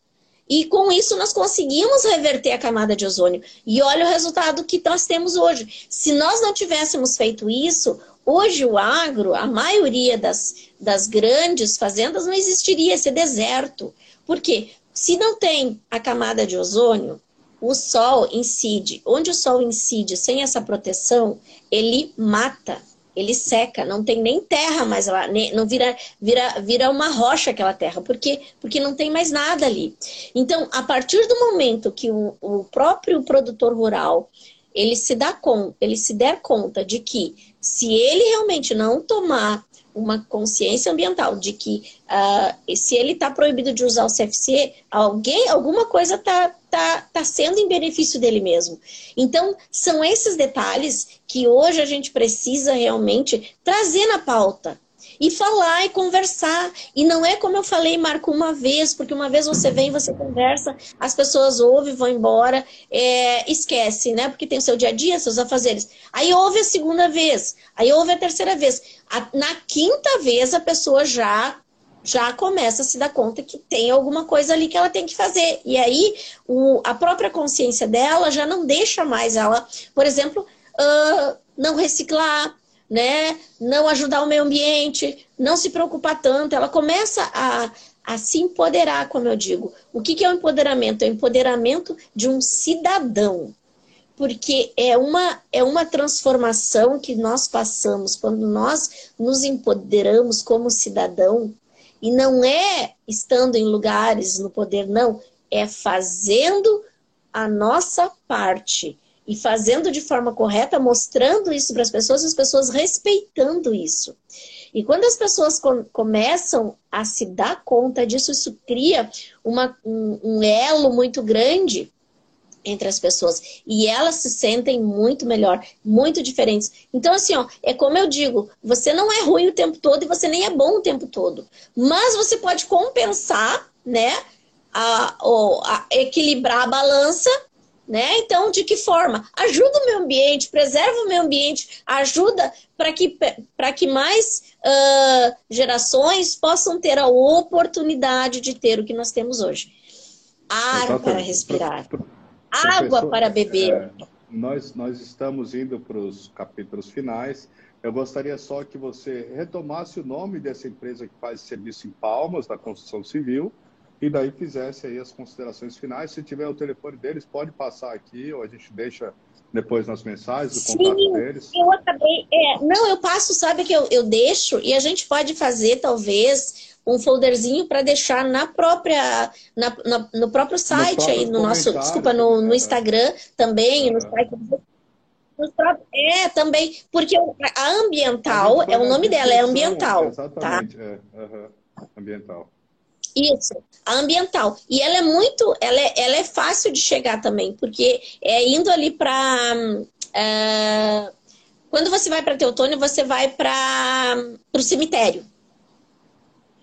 E com isso nós conseguimos reverter a camada de ozônio. E olha o resultado que nós temos hoje. Se nós não tivéssemos feito isso, hoje o agro, a maioria das, das grandes fazendas não existiria, esse deserto. Por quê? Se não tem a camada de ozônio, o sol incide. Onde o sol incide sem essa proteção, ele mata ele seca, não tem nem terra mais lá, não vira, vira, vira uma rocha aquela terra, porque, porque não tem mais nada ali. Então, a partir do momento que o, o próprio produtor rural ele se dá conta, ele se der conta de que se ele realmente não tomar uma consciência ambiental de que uh, se ele está proibido de usar o CFC, alguém, alguma coisa está tá, tá sendo em benefício dele mesmo. Então, são esses detalhes que hoje a gente precisa realmente trazer na pauta e falar e conversar. E não é como eu falei, Marco, uma vez, porque uma vez você vem, você conversa, as pessoas ouvem, vão embora, é, esquece, né? Porque tem o seu dia a dia, seus afazeres. Aí ouve a segunda vez, aí ouve a terceira vez. A, na quinta vez a pessoa já já começa a se dar conta que tem alguma coisa ali que ela tem que fazer. E aí o, a própria consciência dela já não deixa mais ela, por exemplo, uh, não reciclar, né? Não ajudar o meio ambiente, não se preocupar tanto. Ela começa a, a se empoderar, como eu digo. O que, que é o empoderamento? É o empoderamento de um cidadão. Porque é uma, é uma transformação que nós passamos quando nós nos empoderamos como cidadão. E não é estando em lugares no poder, não. É fazendo a nossa parte e fazendo de forma correta, mostrando isso para as pessoas, as pessoas respeitando isso. E quando as pessoas com, começam a se dar conta disso, isso cria uma, um, um elo muito grande entre as pessoas. E elas se sentem muito melhor, muito diferentes. Então, assim, ó, é como eu digo, você não é ruim o tempo todo e você nem é bom o tempo todo. Mas você pode compensar, né? A, a equilibrar a balança né? Então, de que forma? Ajuda o meio ambiente, preserva o meio ambiente, ajuda para que, que mais uh, gerações possam ter a oportunidade de ter o que nós temos hoje. Ar para respirar, água para beber. É, nós, nós estamos indo para os capítulos finais. Eu gostaria só que você retomasse o nome dessa empresa que faz serviço em Palmas, da construção civil, e daí fizesse aí as considerações finais. Se tiver o telefone deles, pode passar aqui ou a gente deixa depois nas mensagens o Sim, contato deles. Eu acabei. É, não, eu passo, sabe que eu, eu deixo e a gente pode fazer talvez um folderzinho para deixar na própria na, na, no próprio site no aí no nosso desculpa no, no Instagram também no site é, também, porque a ambiental, a é o nome dela, é ambiental. Tá? Exatamente, tá? é, uhum, ambiental. Isso, a ambiental. E ela é muito, ela é, ela é fácil de chegar também, porque é indo ali para. É, quando você vai para Teutônio, você vai para o cemitério.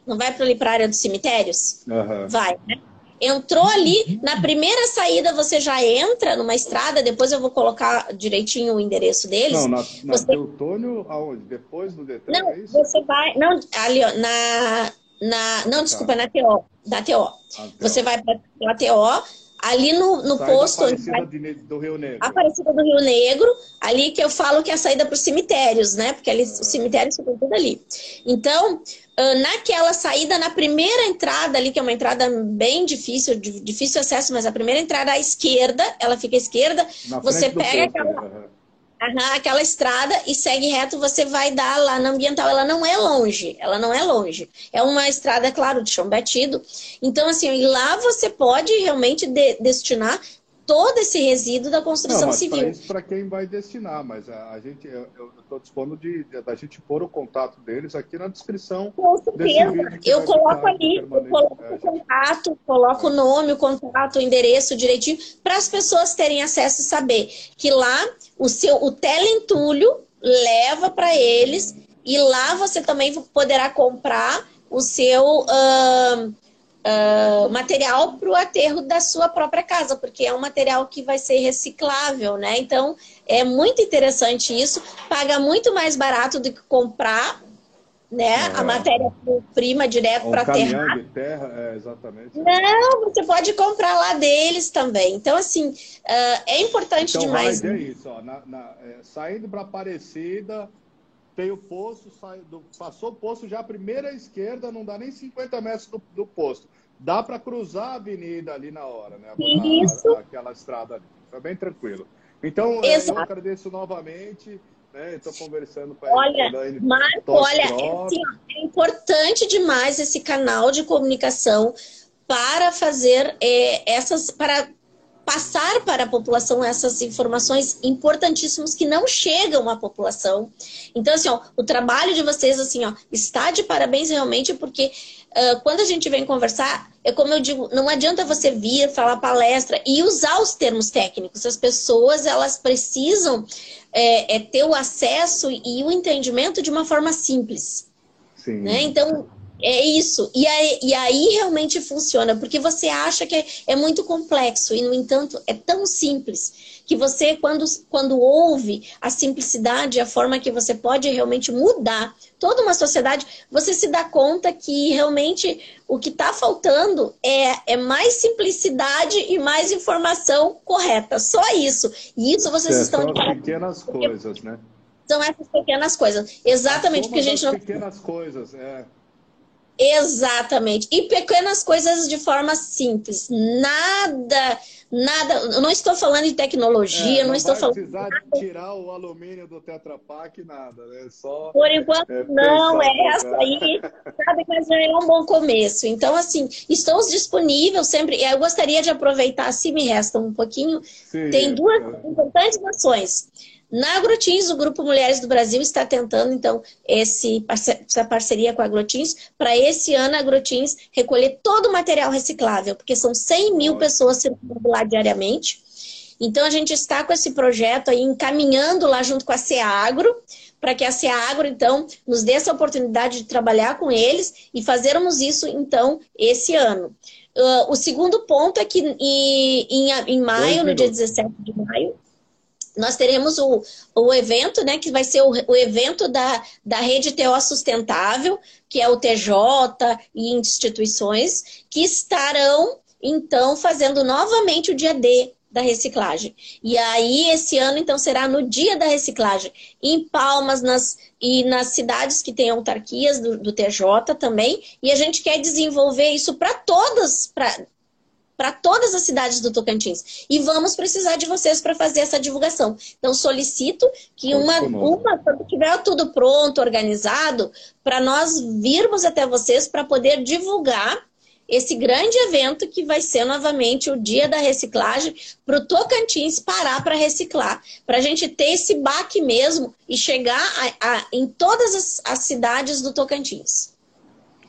Não vai para ali para a área dos cemitérios? Uhum. Vai, né? Entrou ali, na primeira saída você já entra numa estrada, depois eu vou colocar direitinho o endereço deles. Não, na, na você... Teutônio, aonde? Depois do Detran, não, é? Você vai, não, ali ó, na, na, não, desculpa, na TO, da TO. Ah, você vai para a TO, ali no, no posto. Aparecida vai... do Rio Negro. Aparecida do Rio Negro, ali que eu falo que é a saída para os cemitérios, né? Porque ali, ah. os cemitérios ficam tudo ali. Então, naquela saída, na primeira entrada ali, que é uma entrada bem difícil, difícil acesso, mas a primeira entrada à esquerda, ela fica à esquerda, na você pega aquela aquela estrada e segue reto, você vai dar lá na ambiental. Ela não é longe, ela não é longe. É uma estrada, claro, de chão batido. Então, assim, lá você pode realmente de destinar todo esse resíduo da construção não, civil. Isso para quem vai destinar, mas a, a gente, eu estou dispondo de, da gente pôr o contato deles aqui na descrição. Com certeza. Eu coloco ali, eu coloco o contato, coloco o nome, o contato, o endereço direitinho, para as pessoas terem acesso e saber que lá o seu o teleentulho leva para eles e lá você também poderá comprar o seu uh, uh, material para o aterro da sua própria casa, porque é um material que vai ser reciclável, né? Então é muito interessante isso, paga muito mais barato do que comprar né? É. A matéria-prima direto para a terra. de terra, é, exatamente. Não, você pode comprar lá deles também. Então, assim, uh, é importante então, demais. É isso, ó, na, na, é, saindo para Aparecida, tem o posto, sai do, passou o posto já a primeira esquerda, não dá nem 50 metros do, do posto. Dá para cruzar a avenida ali na hora, né? Isso. A, a, aquela estrada ali. Foi bem tranquilo. Então, é, eu agradeço novamente. Né? Estou conversando com a Olha, Marco, olha, é, assim, é importante demais esse canal de comunicação para fazer é, essas, para passar para a população essas informações importantíssimas que não chegam à população. Então, assim, ó, o trabalho de vocês, assim, ó, está de parabéns realmente, porque uh, quando a gente vem conversar, é como eu digo, não adianta você vir, falar palestra e usar os termos técnicos. As pessoas, elas precisam é, é ter o acesso e o entendimento de uma forma simples. Sim. Né? Então, é isso. E aí, e aí realmente funciona, porque você acha que é, é, muito complexo e, no entanto, é tão simples que você, quando, quando ouve a simplicidade, a forma que você pode realmente mudar toda uma sociedade, você se dá conta que realmente o que está faltando é, é mais simplicidade e mais informação correta. Só isso. E isso vocês é, estão. São as pequenas coisas, né? São essas pequenas coisas. Exatamente, porque a gente não. Pequenas coisas, é. Exatamente. E pequenas coisas de forma simples. Nada, nada. Eu não estou falando de tecnologia, é, não, não estou falando. Não precisar de tirar o alumínio do Tetra Pak, nada, né? Só. Por enquanto, é, não. É essa aí, sabe, mas já é um bom começo. Então, assim, estamos disponíveis sempre. Eu gostaria de aproveitar, se me resta um pouquinho. Sim, Tem duas é. importantes ações. Na Agrotins, o Grupo Mulheres do Brasil está tentando, então, esse, essa parceria com a Agrotins, para esse ano a Agrotins recolher todo o material reciclável, porque são 100 mil pessoas circulando lá diariamente. Então, a gente está com esse projeto aí encaminhando lá junto com a CEAGro, para que a CEAGro, então, nos dê essa oportunidade de trabalhar com eles e fazermos isso, então, esse ano. Uh, o segundo ponto é que em, em, em maio, no dia 17 de maio, nós teremos o, o evento, né, que vai ser o, o evento da, da Rede TO Sustentável, que é o TJ e instituições, que estarão, então, fazendo novamente o dia D da reciclagem. E aí, esse ano, então, será no dia da reciclagem, em Palmas nas, e nas cidades que têm autarquias do, do TJ também. E a gente quer desenvolver isso para todas, para todas as cidades do Tocantins. E vamos precisar de vocês para fazer essa divulgação. Então, solicito que uma, uma, quando tiver tudo pronto, organizado, para nós virmos até vocês para poder divulgar esse grande evento que vai ser novamente o dia da reciclagem para o Tocantins parar para reciclar, para a gente ter esse baque mesmo e chegar a, a, em todas as, as, cidades do Tocantins.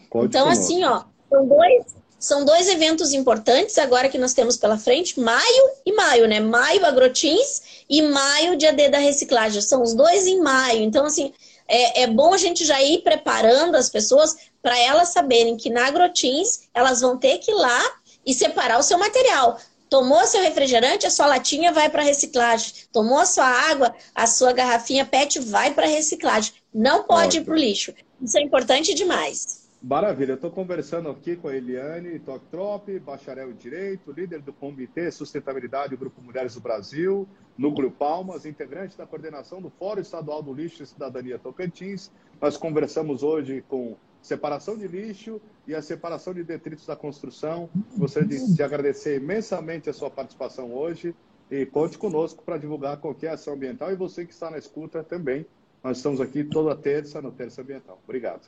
Pode então, assim, ó, são dois, são dois eventos importantes agora que nós temos pela frente, maio e maio, né? Maio Agrotins e maio Dia D da reciclagem. São os dois em maio. Então, assim, é, é bom a gente já ir preparando as pessoas para elas saberem que na Agrotins elas vão ter que ir lá e separar o seu material. Tomou seu refrigerante, a sua latinha vai para reciclagem. Tomou a sua água, a sua garrafinha PET vai para reciclagem. Não pode Ótimo. ir para o lixo. Isso é importante demais. Maravilha, eu estou conversando aqui com a Eliane Toctrop, bacharel em Direito, líder do Comitê Sustentabilidade do Grupo Mulheres do Brasil, Núcleo Palmas, integrante da coordenação do Fórum Estadual do Lixo e Cidadania Tocantins. Nós conversamos hoje com separação de lixo e a separação de detritos da construção. Gostaria de, de agradecer imensamente a sua participação hoje e conte conosco para divulgar qualquer ação ambiental e você que está na escuta também. Nós estamos aqui toda terça no Terça Ambiental. Obrigado.